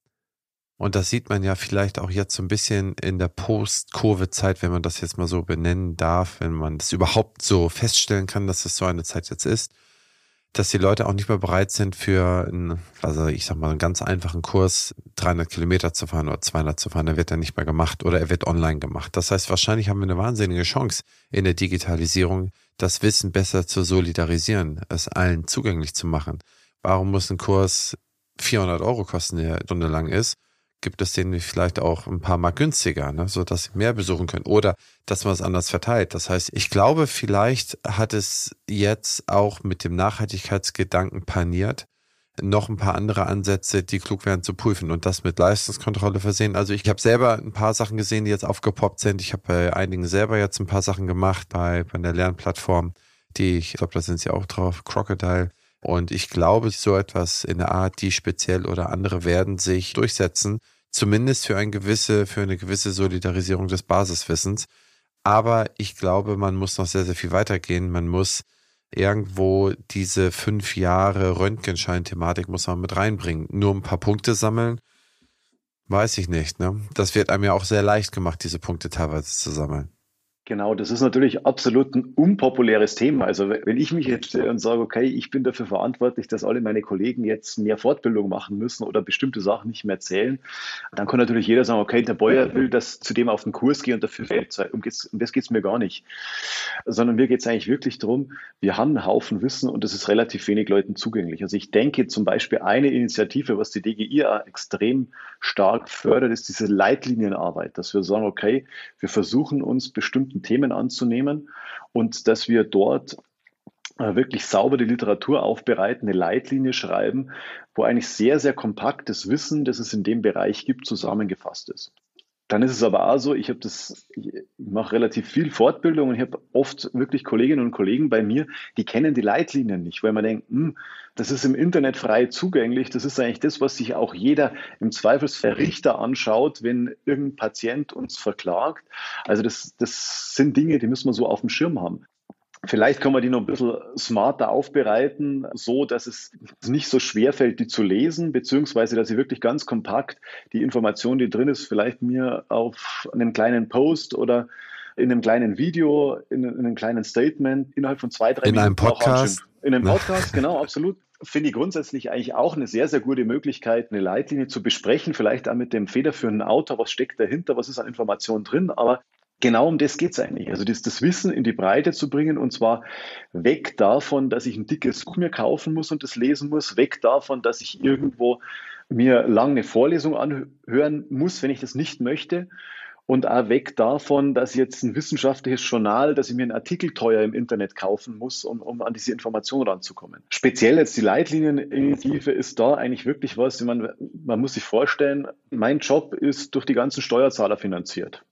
und das sieht man ja vielleicht auch jetzt so ein bisschen in der Post-Covid-Zeit, wenn man das jetzt mal so benennen darf, wenn man das überhaupt so feststellen kann, dass es so eine Zeit jetzt ist dass die Leute auch nicht mehr bereit sind für einen, also ich sag mal, einen ganz einfachen Kurs 300 Kilometer zu fahren oder 200 zu fahren. Der wird dann nicht mehr gemacht oder er wird online gemacht. Das heißt, wahrscheinlich haben wir eine wahnsinnige Chance in der Digitalisierung, das Wissen besser zu solidarisieren, es allen zugänglich zu machen. Warum muss ein Kurs 400 Euro kosten, der Stunde lang ist? Gibt es den vielleicht auch ein paar Mal günstiger, ne, so dass sie mehr besuchen können oder dass man es anders verteilt. Das heißt, ich glaube, vielleicht hat es jetzt auch mit dem Nachhaltigkeitsgedanken paniert, noch ein paar andere Ansätze, die klug wären zu prüfen und das mit Leistungskontrolle versehen. Also ich habe selber ein paar Sachen gesehen, die jetzt aufgepoppt sind. Ich habe bei einigen selber jetzt ein paar Sachen gemacht bei, bei der Lernplattform, die ich, ich glaube, da sind sie auch drauf, Crocodile. Und ich glaube, so etwas in der Art, die speziell oder andere werden sich durchsetzen, zumindest für eine gewisse, für eine gewisse Solidarisierung des Basiswissens. Aber ich glaube, man muss noch sehr, sehr viel weitergehen. Man muss irgendwo diese fünf Jahre Röntgenschein-Thematik muss man mit reinbringen. Nur ein paar Punkte sammeln, weiß ich nicht. Ne? Das wird einem ja auch sehr leicht gemacht, diese Punkte teilweise zu sammeln. Genau, das ist natürlich absolut ein unpopuläres Thema. Also wenn ich mich jetzt stelle und sage, okay, ich bin dafür verantwortlich, dass alle meine Kollegen jetzt mehr Fortbildung machen müssen oder bestimmte Sachen nicht mehr zählen, dann kann natürlich jeder sagen, okay, der Bäuer will, dass zu dem auf den Kurs gehe und dafür fällt. Um, um das geht es mir gar nicht. Sondern mir geht es eigentlich wirklich darum, wir haben einen Haufen Wissen und das ist relativ wenig Leuten zugänglich. Also ich denke zum Beispiel eine Initiative, was die DGI extrem stark fördert, ist diese Leitlinienarbeit, dass wir sagen, okay, wir versuchen uns bestimmten bestimmten Themen anzunehmen und dass wir dort äh, wirklich sauber die Literatur aufbereiten, eine Leitlinie schreiben, wo eigentlich sehr, sehr kompaktes Wissen, das es in dem Bereich gibt, zusammengefasst ist. Dann ist es aber auch so, ich habe das, ich mache relativ viel Fortbildung und ich habe oft wirklich Kolleginnen und Kollegen bei mir, die kennen die Leitlinien nicht, weil man denkt, hm, das ist im Internet frei zugänglich. Das ist eigentlich das, was sich auch jeder im Zweifelsfall Richter anschaut, wenn irgendein Patient uns verklagt. Also das, das sind Dinge, die müssen wir so auf dem Schirm haben. Vielleicht kann man die noch ein bisschen smarter aufbereiten, so dass es nicht so schwer fällt, die zu lesen, beziehungsweise dass sie wirklich ganz kompakt die Information, die drin ist, vielleicht mir auf einem kleinen Post oder in einem kleinen Video, in, in einem kleinen Statement innerhalb von zwei, drei in Minuten. In einem Podcast? In einem Podcast, genau, absolut. Finde ich grundsätzlich eigentlich auch eine sehr, sehr gute Möglichkeit, eine Leitlinie zu besprechen, vielleicht auch mit dem federführenden Autor, was steckt dahinter, was ist an Informationen drin, aber Genau um das geht es eigentlich. Also das, das, Wissen in die Breite zu bringen und zwar weg davon, dass ich ein dickes Buch mir kaufen muss und das lesen muss, weg davon, dass ich irgendwo mir lang eine Vorlesung anhören muss, wenn ich das nicht möchte. Und auch weg davon, dass jetzt ein wissenschaftliches Journal, dass ich mir einen Artikel teuer im Internet kaufen muss, um, um an diese Information ranzukommen. Speziell jetzt die Leitlinieninitiative ist da eigentlich wirklich was, man, man muss sich vorstellen, mein Job ist durch die ganzen Steuerzahler finanziert.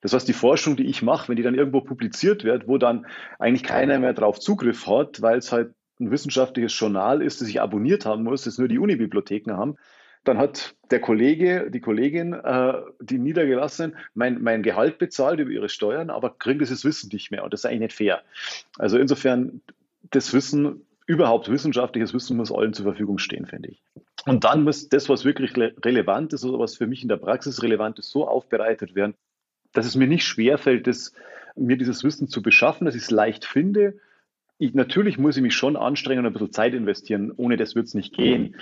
Das heißt, die Forschung, die ich mache, wenn die dann irgendwo publiziert wird, wo dann eigentlich keiner mehr drauf Zugriff hat, weil es halt ein wissenschaftliches Journal ist, das ich abonniert haben muss, das nur die Unibibliotheken haben, dann hat der Kollege, die Kollegin, äh, die Niedergelassenen, mein, mein Gehalt bezahlt über ihre Steuern, aber kriegen dieses Wissen nicht mehr. Und das ist eigentlich nicht fair. Also insofern, das Wissen, überhaupt wissenschaftliches Wissen muss allen zur Verfügung stehen, finde ich. Und dann muss das, was wirklich relevant ist oder was für mich in der Praxis relevant ist, so aufbereitet werden, dass es mir nicht schwerfällt, das, mir dieses Wissen zu beschaffen, dass ich es leicht finde. Ich, natürlich muss ich mich schon anstrengen und ein bisschen Zeit investieren. Ohne das wird es nicht gehen.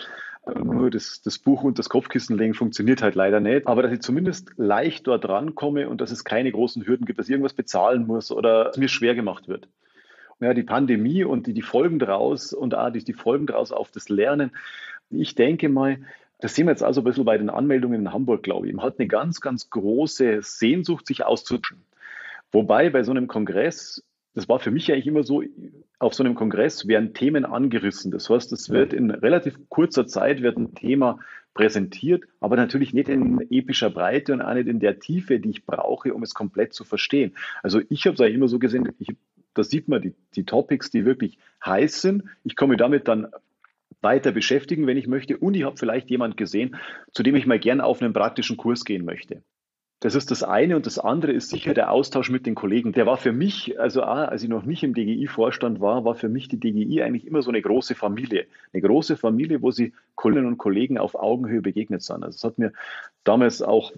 Äh, nur das, das Buch und das Kopfkissen legen funktioniert halt leider nicht. Aber dass ich zumindest leicht dort rankomme und dass es keine großen Hürden gibt, dass ich irgendwas bezahlen muss oder es mir schwer gemacht wird. Ja, die Pandemie und die, die Folgen daraus und auch die, die Folgen daraus auf das Lernen. Ich denke mal, das sehen wir jetzt also ein bisschen bei den Anmeldungen in Hamburg, glaube ich. Man hat eine ganz, ganz große Sehnsucht, sich auszutauschen. Wobei bei so einem Kongress, das war für mich eigentlich immer so, auf so einem Kongress werden Themen angerissen. Das heißt, es wird in relativ kurzer Zeit wird ein Thema präsentiert, aber natürlich nicht in epischer Breite und auch nicht in der Tiefe, die ich brauche, um es komplett zu verstehen. Also ich habe es eigentlich immer so gesehen, ich, da sieht man die, die Topics, die wirklich heiß sind. Ich komme damit dann weiter beschäftigen, wenn ich möchte. Und ich habe vielleicht jemand gesehen, zu dem ich mal gerne auf einen praktischen Kurs gehen möchte. Das ist das eine und das andere ist sicher der Austausch mit den Kollegen. Der war für mich, also als ich noch nicht im DGI-Vorstand war, war für mich die DGI eigentlich immer so eine große Familie. Eine große Familie, wo sie Kolleginnen und Kollegen auf Augenhöhe begegnet sind. Also es hat mir damals auch,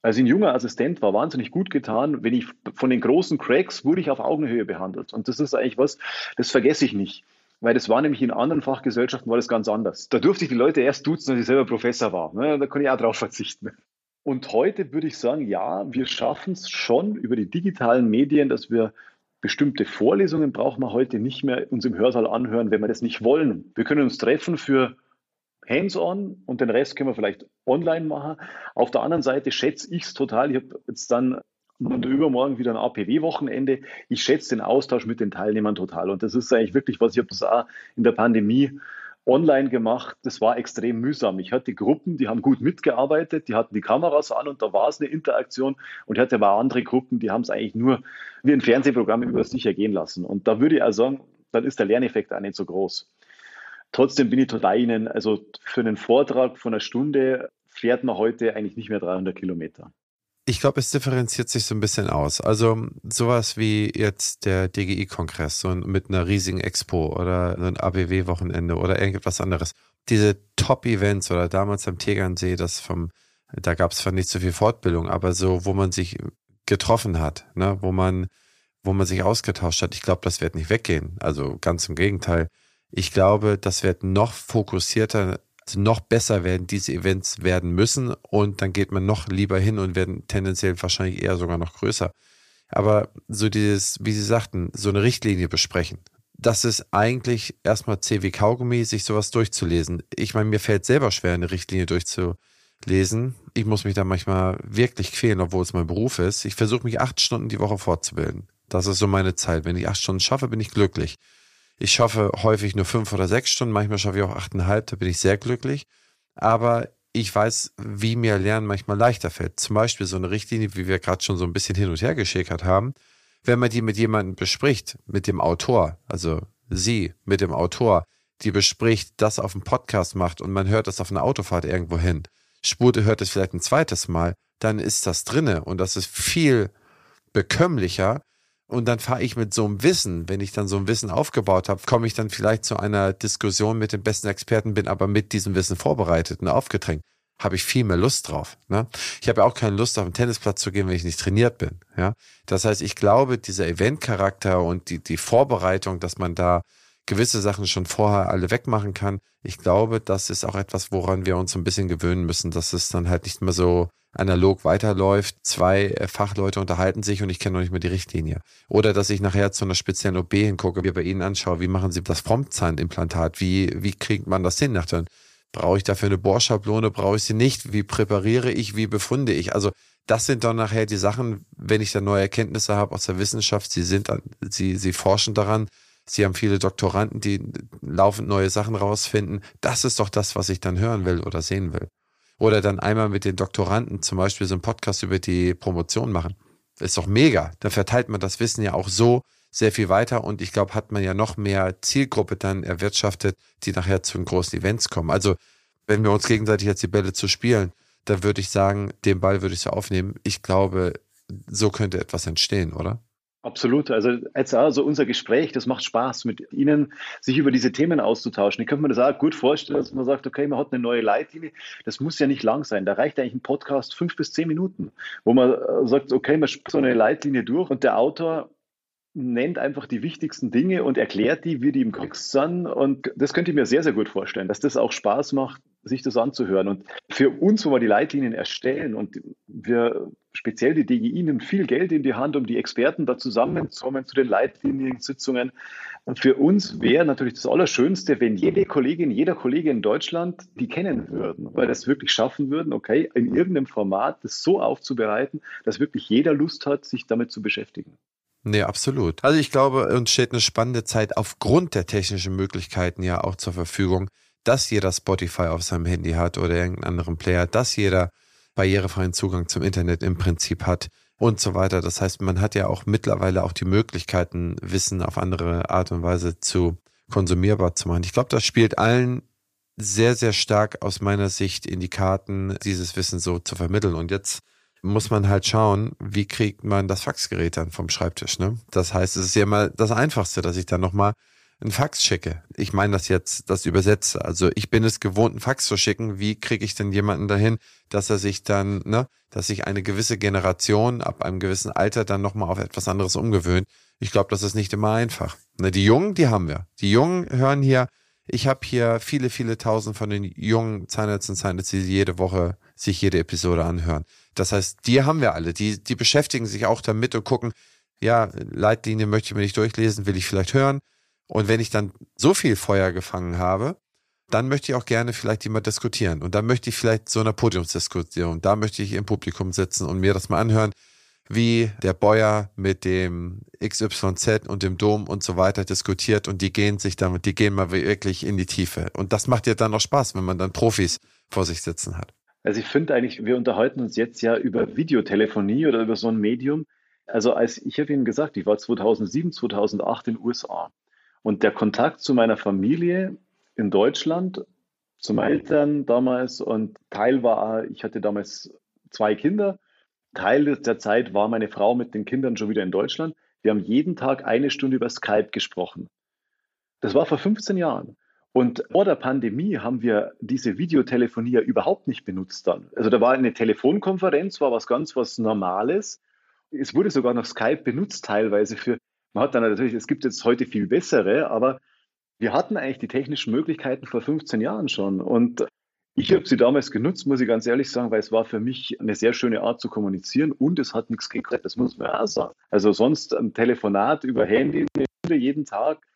als ich ein junger Assistent war, wahnsinnig gut getan. Wenn ich von den großen Cracks wurde ich auf Augenhöhe behandelt. Und das ist eigentlich was, das vergesse ich nicht weil das war nämlich in anderen Fachgesellschaften war das ganz anders. Da durfte ich die Leute erst duzen, als ich selber Professor war. Ne? Da kann ich auch drauf verzichten. Und heute würde ich sagen, ja, wir schaffen es schon über die digitalen Medien, dass wir bestimmte Vorlesungen brauchen wir heute nicht mehr uns im Hörsaal anhören, wenn wir das nicht wollen. Wir können uns treffen für Hands-on und den Rest können wir vielleicht online machen. Auf der anderen Seite schätze ich es total. Ich habe jetzt dann und übermorgen wieder ein APW-Wochenende. Ich schätze den Austausch mit den Teilnehmern total. Und das ist eigentlich wirklich was, ich habe das auch in der Pandemie online gemacht. Das war extrem mühsam. Ich hatte Gruppen, die haben gut mitgearbeitet, die hatten die Kameras an und da war es eine Interaktion. Und ich hatte aber andere Gruppen, die haben es eigentlich nur wie ein Fernsehprogramm über sich ergehen lassen. Und da würde ich auch sagen, dann ist der Lerneffekt auch nicht so groß. Trotzdem bin ich total Ihnen, also für einen Vortrag von einer Stunde fährt man heute eigentlich nicht mehr 300 Kilometer. Ich glaube, es differenziert sich so ein bisschen aus. Also sowas wie jetzt der DGI-Kongress so mit einer riesigen Expo oder ein ABW-Wochenende oder irgendetwas anderes. Diese Top-Events oder damals am Tegernsee, das vom, da gab es zwar nicht so viel Fortbildung, aber so, wo man sich getroffen hat, ne? wo man wo man sich ausgetauscht hat. Ich glaube, das wird nicht weggehen. Also ganz im Gegenteil. Ich glaube, das wird noch fokussierter, noch besser werden diese Events werden müssen und dann geht man noch lieber hin und werden tendenziell wahrscheinlich eher sogar noch größer. Aber so dieses, wie Sie sagten, so eine Richtlinie besprechen. Das ist eigentlich erstmal C wie Kaugummi, sich sowas durchzulesen. Ich meine, mir fällt selber schwer, eine Richtlinie durchzulesen. Ich muss mich da manchmal wirklich quälen, obwohl es mein Beruf ist. Ich versuche mich acht Stunden die Woche fortzubilden. Das ist so meine Zeit. Wenn ich acht Stunden schaffe, bin ich glücklich. Ich schaffe häufig nur fünf oder sechs Stunden, manchmal schaffe ich auch achteinhalb, da bin ich sehr glücklich. Aber ich weiß, wie mir Lernen manchmal leichter fällt. Zum Beispiel so eine Richtlinie, wie wir gerade schon so ein bisschen hin und her geschickert haben. Wenn man die mit jemandem bespricht, mit dem Autor, also sie mit dem Autor, die bespricht, das auf dem Podcast macht und man hört das auf einer Autofahrt irgendwo hin, Spute hört es vielleicht ein zweites Mal, dann ist das drinne und das ist viel bekömmlicher, und dann fahre ich mit so einem Wissen, wenn ich dann so ein Wissen aufgebaut habe, komme ich dann vielleicht zu einer Diskussion mit den besten Experten, bin aber mit diesem Wissen vorbereitet und aufgedrängt. Habe ich viel mehr Lust drauf. Ne? Ich habe ja auch keine Lust, auf den Tennisplatz zu gehen, wenn ich nicht trainiert bin. Ja? Das heißt, ich glaube, dieser Eventcharakter und die, die Vorbereitung, dass man da gewisse Sachen schon vorher alle wegmachen kann, ich glaube, das ist auch etwas, woran wir uns ein bisschen gewöhnen müssen, dass es dann halt nicht mehr so analog weiterläuft, zwei äh, Fachleute unterhalten sich und ich kenne noch nicht mehr die Richtlinie. Oder dass ich nachher zu einer speziellen OB hingucke, wie bei Ihnen anschaue, wie machen Sie das Frontzahnimplantat, wie, wie kriegt man das hin? Nach dann brauche ich dafür eine Bohrschablone, brauche ich sie nicht, wie präpariere ich, wie befunde ich? Also das sind dann nachher die Sachen, wenn ich dann neue Erkenntnisse habe aus der Wissenschaft, Sie sind, Sie, Sie forschen daran, Sie haben viele Doktoranden, die laufend neue Sachen rausfinden. Das ist doch das, was ich dann hören will oder sehen will. Oder dann einmal mit den Doktoranden zum Beispiel so einen Podcast über die Promotion machen. ist doch mega. Da verteilt man das Wissen ja auch so sehr viel weiter und ich glaube, hat man ja noch mehr Zielgruppe dann erwirtschaftet, die nachher zu den großen Events kommen. Also, wenn wir uns gegenseitig jetzt die Bälle zu spielen, dann würde ich sagen, den Ball würde ich so aufnehmen. Ich glaube, so könnte etwas entstehen, oder? Absolut. Also jetzt also unser Gespräch, das macht Spaß, mit Ihnen sich über diese Themen auszutauschen. Ich könnte mir das auch gut vorstellen, dass man sagt, okay, man hat eine neue Leitlinie. Das muss ja nicht lang sein. Da reicht eigentlich ein Podcast fünf bis zehn Minuten, wo man äh, sagt, okay, man spielt so eine Leitlinie durch und der Autor nennt einfach die wichtigsten Dinge und erklärt die, wie die im Kontext sind. Und das könnte ich mir sehr, sehr gut vorstellen, dass das auch Spaß macht, sich das anzuhören. Und für uns, wo wir die Leitlinien erstellen und wir speziell die DGI nimmt viel Geld in die Hand, um die Experten da zusammenzukommen zu den Leitliniensitzungen. Und für uns wäre natürlich das Allerschönste, wenn jede Kollegin, jeder Kollege in Deutschland die kennen würden, weil das wirklich schaffen würden, okay, in irgendeinem Format das so aufzubereiten, dass wirklich jeder Lust hat, sich damit zu beschäftigen. Nee, absolut. Also ich glaube, uns steht eine spannende Zeit aufgrund der technischen Möglichkeiten ja auch zur Verfügung, dass jeder Spotify auf seinem Handy hat oder irgendeinen anderen Player, dass jeder barrierefreien Zugang zum Internet im Prinzip hat und so weiter. Das heißt, man hat ja auch mittlerweile auch die Möglichkeiten, Wissen auf andere Art und Weise zu konsumierbar zu machen. Ich glaube, das spielt allen sehr, sehr stark aus meiner Sicht in die Karten, dieses Wissen so zu vermitteln. Und jetzt muss man halt schauen, wie kriegt man das Faxgerät dann vom Schreibtisch. Ne? Das heißt, es ist ja mal das Einfachste, dass ich dann nochmal einen Fax schicke. Ich meine das jetzt, das übersetze. Also ich bin es gewohnt, einen Fax zu schicken. Wie kriege ich denn jemanden dahin, dass er sich dann, ne, dass sich eine gewisse Generation ab einem gewissen Alter dann nochmal auf etwas anderes umgewöhnt? Ich glaube, das ist nicht immer einfach. Ne, die Jungen, die haben wir. Die Jungen hören hier, ich habe hier viele, viele tausend von den jungen Zahnärzten und Zahnärzten, die jede Woche sich jede Episode anhören. Das heißt, die haben wir alle. Die, die beschäftigen sich auch damit und gucken, ja, Leitlinie möchte ich mir nicht durchlesen, will ich vielleicht hören. Und wenn ich dann so viel Feuer gefangen habe, dann möchte ich auch gerne vielleicht jemand diskutieren. Und dann möchte ich vielleicht so eine Podiumsdiskussion, da möchte ich im Publikum sitzen und mir das mal anhören, wie der Bäuer mit dem XYZ und dem Dom und so weiter diskutiert und die gehen sich damit, die gehen mal wirklich in die Tiefe. Und das macht ja dann auch Spaß, wenn man dann Profis vor sich sitzen hat. Also ich finde eigentlich, wir unterhalten uns jetzt ja über Videotelefonie oder über so ein Medium. Also als ich habe Ihnen gesagt, ich war 2007, 2008 in den USA und der Kontakt zu meiner Familie in Deutschland, zu meinen Eltern damals und Teil war, ich hatte damals zwei Kinder. Teil der Zeit war meine Frau mit den Kindern schon wieder in Deutschland. Wir haben jeden Tag eine Stunde über Skype gesprochen. Das war vor 15 Jahren. Und vor der Pandemie haben wir diese Videotelefonie ja überhaupt nicht benutzt dann. Also da war eine Telefonkonferenz, war was ganz was Normales. es wurde sogar noch Skype benutzt teilweise für, man hat dann natürlich, es gibt jetzt heute viel bessere, aber wir hatten eigentlich die technischen Möglichkeiten vor 15 Jahren schon. Und ich habe sie damals genutzt, muss ich ganz ehrlich sagen, weil es war für mich eine sehr schöne Art zu kommunizieren und es hat nichts gekostet, das muss man auch sagen. Also sonst ein Telefonat über Handy jeden Tag,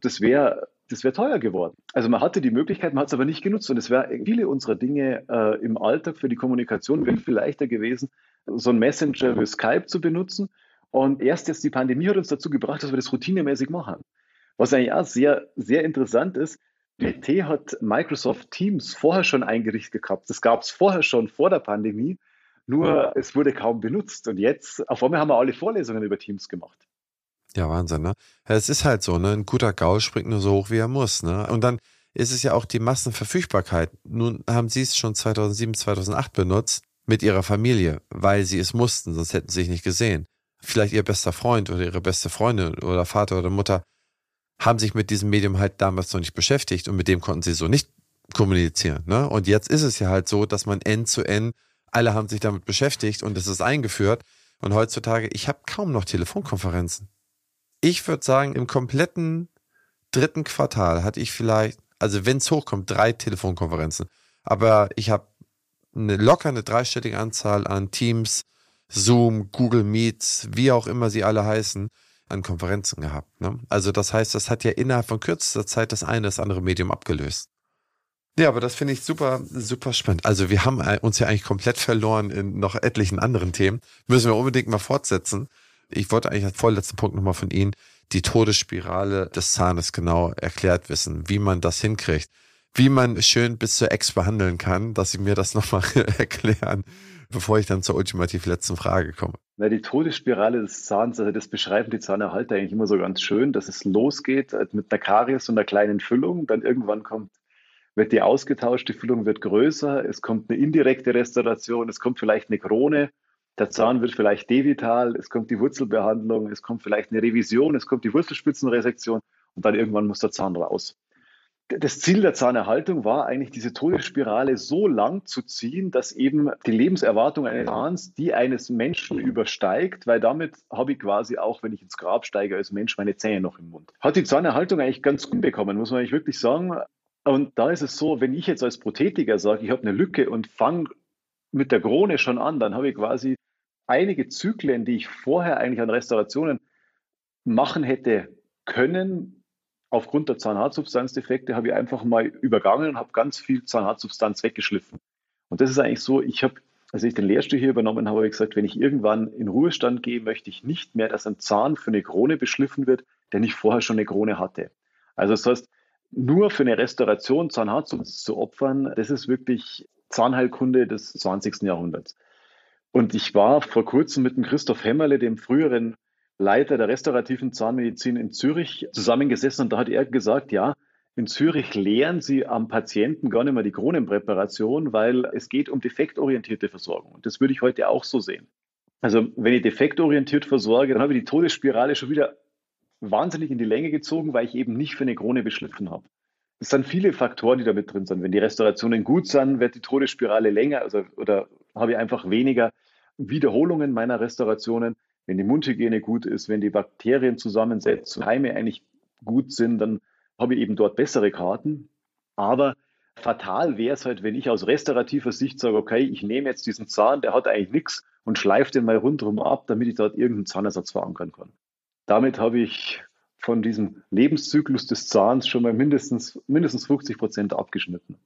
das wäre das wäre teuer geworden. Also man hatte die Möglichkeit, man hat es aber nicht genutzt und es wäre viele unserer Dinge äh, im Alltag für die Kommunikation wäre viel leichter gewesen, so ein Messenger wie Skype zu benutzen. Und erst jetzt die Pandemie hat uns dazu gebracht, dass wir das routinemäßig machen. Was eigentlich auch sehr, sehr interessant ist, PT hat Microsoft Teams vorher schon eingerichtet gehabt. Das gab es vorher schon vor der Pandemie, nur es wurde kaum benutzt. Und jetzt, auf einmal haben wir alle Vorlesungen über Teams gemacht. Ja, Wahnsinn, ne? Es ist halt so, ne? Ein guter Gaul springt nur so hoch, wie er muss, ne? Und dann ist es ja auch die Massenverfügbarkeit. Nun haben sie es schon 2007, 2008 benutzt mit ihrer Familie, weil sie es mussten, sonst hätten sie sich nicht gesehen. Vielleicht ihr bester Freund oder ihre beste Freundin oder Vater oder Mutter haben sich mit diesem Medium halt damals noch nicht beschäftigt und mit dem konnten sie so nicht kommunizieren. Ne? Und jetzt ist es ja halt so, dass man end zu end, alle haben sich damit beschäftigt und es ist eingeführt. Und heutzutage, ich habe kaum noch Telefonkonferenzen. Ich würde sagen, im kompletten dritten Quartal hatte ich vielleicht, also wenn es hochkommt, drei Telefonkonferenzen. Aber ich habe eine locker eine dreistellige Anzahl an Teams, Zoom, Google Meets, wie auch immer sie alle heißen, an Konferenzen gehabt. Ne? Also das heißt, das hat ja innerhalb von kürzester Zeit das eine das andere Medium abgelöst. Ja, aber das finde ich super, super spannend. Also wir haben uns ja eigentlich komplett verloren in noch etlichen anderen Themen. Müssen wir unbedingt mal fortsetzen. Ich wollte eigentlich als vorletzten Punkt nochmal von Ihnen die Todesspirale des Zahnes genau erklärt wissen, wie man das hinkriegt, wie man schön bis zur Ex behandeln kann, dass Sie mir das nochmal [laughs] erklären, bevor ich dann zur ultimativ letzten Frage komme. Na, die Todesspirale des Zahns, also das beschreiben die Zahnerhalter eigentlich immer so ganz schön, dass es losgeht mit einer Karies und einer kleinen Füllung, dann irgendwann kommt wird die ausgetauscht, die Füllung wird größer, es kommt eine indirekte Restauration, es kommt vielleicht eine Krone, der Zahn wird vielleicht devital, es kommt die Wurzelbehandlung, es kommt vielleicht eine Revision, es kommt die Wurzelspitzenresektion und dann irgendwann muss der Zahn raus. Das Ziel der Zahnerhaltung war eigentlich, diese Todesspirale so lang zu ziehen, dass eben die Lebenserwartung eines Zahns die eines Menschen übersteigt, weil damit habe ich quasi auch, wenn ich ins Grab steige als Mensch, meine Zähne noch im Mund. Hat die Zahnerhaltung eigentlich ganz gut bekommen, muss man eigentlich wirklich sagen. Und da ist es so, wenn ich jetzt als Prothetiker sage, ich habe eine Lücke und fange mit der Krone schon an, dann habe ich quasi einige Zyklen, die ich vorher eigentlich an Restaurationen machen hätte können, aufgrund der Zahnhartsubstanzdefekte, habe ich einfach mal übergangen und habe ganz viel Zahnhartsubstanz weggeschliffen. Und das ist eigentlich so, ich habe, als ich den Lehrstuhl hier übernommen habe, habe ich gesagt, wenn ich irgendwann in Ruhestand gehe, möchte ich nicht mehr, dass ein Zahn für eine Krone beschliffen wird, der nicht vorher schon eine Krone hatte. Also das heißt, nur für eine Restauration Zahnhartsubstanz zu opfern, das ist wirklich Zahnheilkunde des 20. Jahrhunderts. Und ich war vor kurzem mit dem Christoph Hämmerle, dem früheren Leiter der restaurativen Zahnmedizin in Zürich, zusammengesessen und da hat er gesagt, ja, in Zürich lehren sie am Patienten gar nicht mehr die Kronenpräparation, weil es geht um defektorientierte Versorgung. Und das würde ich heute auch so sehen. Also wenn ich defektorientiert versorge, dann habe ich die Todesspirale schon wieder wahnsinnig in die Länge gezogen, weil ich eben nicht für eine Krone beschliffen habe. Es sind viele Faktoren, die da mit drin sind. Wenn die Restaurationen gut sind, wird die Todesspirale länger also, oder habe ich einfach weniger Wiederholungen meiner Restaurationen. Wenn die Mundhygiene gut ist, wenn die Bakterienzusammensetzung, Heime eigentlich gut sind, dann habe ich eben dort bessere Karten. Aber fatal wäre es halt, wenn ich aus restaurativer Sicht sage, okay, ich nehme jetzt diesen Zahn, der hat eigentlich nichts und schleife den mal rundherum ab, damit ich dort irgendeinen Zahnersatz verankern kann. Damit habe ich von diesem Lebenszyklus des Zahns schon mal mindestens, mindestens 50 Prozent abgeschnitten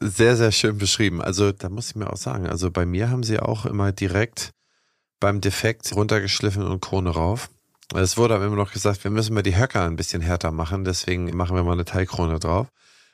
sehr, sehr schön beschrieben. Also da muss ich mir auch sagen, also bei mir haben sie auch immer direkt beim Defekt runtergeschliffen und Krone rauf. Es wurde aber immer noch gesagt, wir müssen mal die Höcker ein bisschen härter machen, deswegen machen wir mal eine Teilkrone drauf.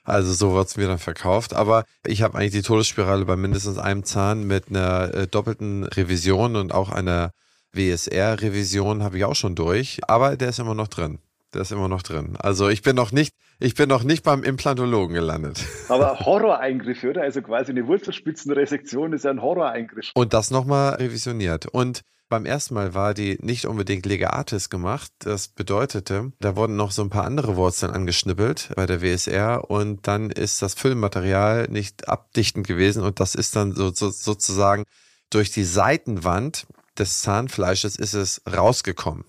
Also so wird es mir dann verkauft. Aber ich habe eigentlich die Todesspirale bei mindestens einem Zahn mit einer äh, doppelten Revision und auch einer WSR-Revision habe ich auch schon durch. Aber der ist immer noch drin. Der ist immer noch drin. Also ich bin noch nicht, ich bin noch nicht beim Implantologen gelandet. Aber [laughs] Horroreingriff, oder? Also quasi eine Wurzelspitzenresektion ist ja ein Horroreingriff. Und das nochmal revisioniert. Und beim ersten Mal war die nicht unbedingt Legatis gemacht. Das bedeutete, da wurden noch so ein paar andere Wurzeln angeschnippelt bei der WSR und dann ist das Füllmaterial nicht abdichtend gewesen und das ist dann so, so, sozusagen durch die Seitenwand des Zahnfleisches ist es rausgekommen.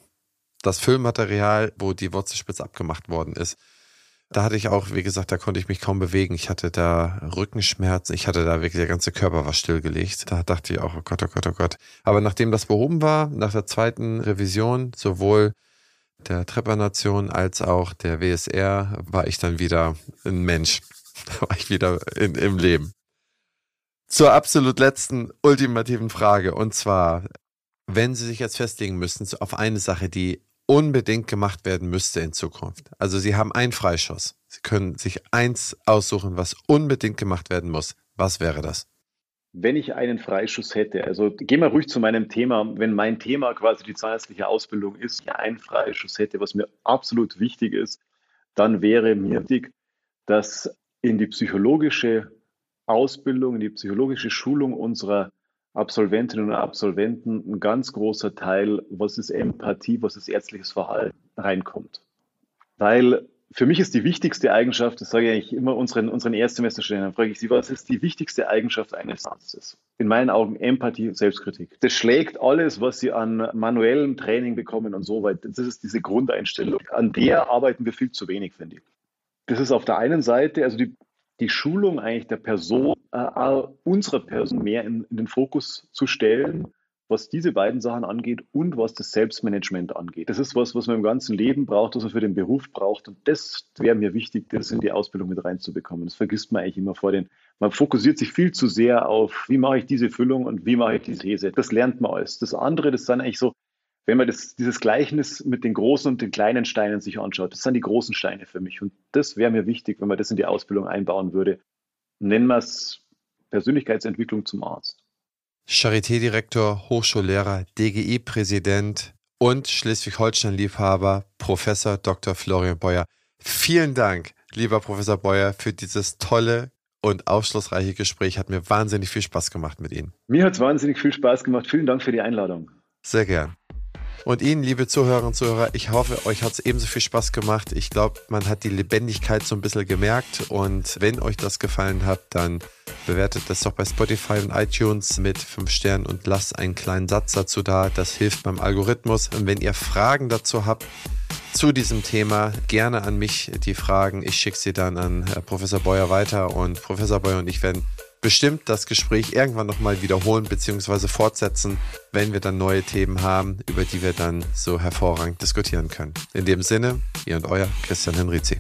Das Füllmaterial, wo die Wurzelspitze abgemacht worden ist. Da hatte ich auch, wie gesagt, da konnte ich mich kaum bewegen. Ich hatte da Rückenschmerzen. Ich hatte da wirklich, der ganze Körper war stillgelegt. Da dachte ich auch, oh Gott, oh Gott, oh Gott. Aber nachdem das behoben war, nach der zweiten Revision, sowohl der Treppernation als auch der WSR, war ich dann wieder ein Mensch. [laughs] Da war ich wieder in, im Leben. Zur absolut letzten, ultimativen Frage. Und zwar, wenn Sie sich jetzt festlegen müssten auf eine Sache, die unbedingt gemacht werden müsste in Zukunft. Also Sie haben einen Freischuss. Sie können sich eins aussuchen, was unbedingt gemacht werden muss. Was wäre das? Wenn ich einen Freischuss hätte, also gehen wir ruhig zu meinem Thema, wenn mein Thema quasi die zahnärztliche Ausbildung ist, ich einen Freischuss hätte, was mir absolut wichtig ist, dann wäre mir wichtig, dass in die psychologische Ausbildung, in die psychologische Schulung unserer Absolventinnen und Absolventen ein ganz großer Teil, was ist Empathie, was ist ärztliches Verhalten, reinkommt. Weil für mich ist die wichtigste Eigenschaft, das sage ich immer unseren, unseren Erstsemesterstudenten, frage ich sie, was ist die wichtigste Eigenschaft eines Arztes? In meinen Augen Empathie und Selbstkritik. Das schlägt alles, was sie an manuellem Training bekommen und so weiter. Das ist diese Grundeinstellung. An der arbeiten wir viel zu wenig, finde ich. Das ist auf der einen Seite, also die, die Schulung eigentlich der Person, äh, unserer Person mehr in, in, den Fokus zu stellen, was diese beiden Sachen angeht und was das Selbstmanagement angeht. Das ist was, was man im ganzen Leben braucht, was man für den Beruf braucht. Und das wäre mir wichtig, das in die Ausbildung mit reinzubekommen. Das vergisst man eigentlich immer vor den. Man fokussiert sich viel zu sehr auf, wie mache ich diese Füllung und wie mache ich diese These. Das lernt man alles. Das andere, das sind eigentlich so wenn man das, dieses Gleichnis mit den großen und den kleinen Steinen sich anschaut, das sind die großen Steine für mich. Und das wäre mir wichtig, wenn man das in die Ausbildung einbauen würde. Nennen wir es Persönlichkeitsentwicklung zum Arzt. Charité-Direktor, Hochschullehrer, DGI-Präsident und Schleswig-Holstein-Liebhaber, Professor Dr. Florian Beuer. Vielen Dank, lieber Professor Beuer, für dieses tolle und aufschlussreiche Gespräch. Hat mir wahnsinnig viel Spaß gemacht mit Ihnen. Mir hat es wahnsinnig viel Spaß gemacht. Vielen Dank für die Einladung. Sehr gern. Und Ihnen, liebe Zuhörerinnen und Zuhörer, ich hoffe, euch hat es ebenso viel Spaß gemacht. Ich glaube, man hat die Lebendigkeit so ein bisschen gemerkt. Und wenn euch das gefallen hat, dann bewertet das doch bei Spotify und iTunes mit 5 Sternen und lasst einen kleinen Satz dazu da. Das hilft beim Algorithmus. Und wenn ihr Fragen dazu habt, zu diesem Thema gerne an mich die Fragen. Ich schicke sie dann an Professor Beuer weiter und Professor Beuer und ich werden bestimmt das Gespräch irgendwann nochmal wiederholen bzw. fortsetzen, wenn wir dann neue Themen haben, über die wir dann so hervorragend diskutieren können. In dem Sinne, ihr und euer Christian Henrizi.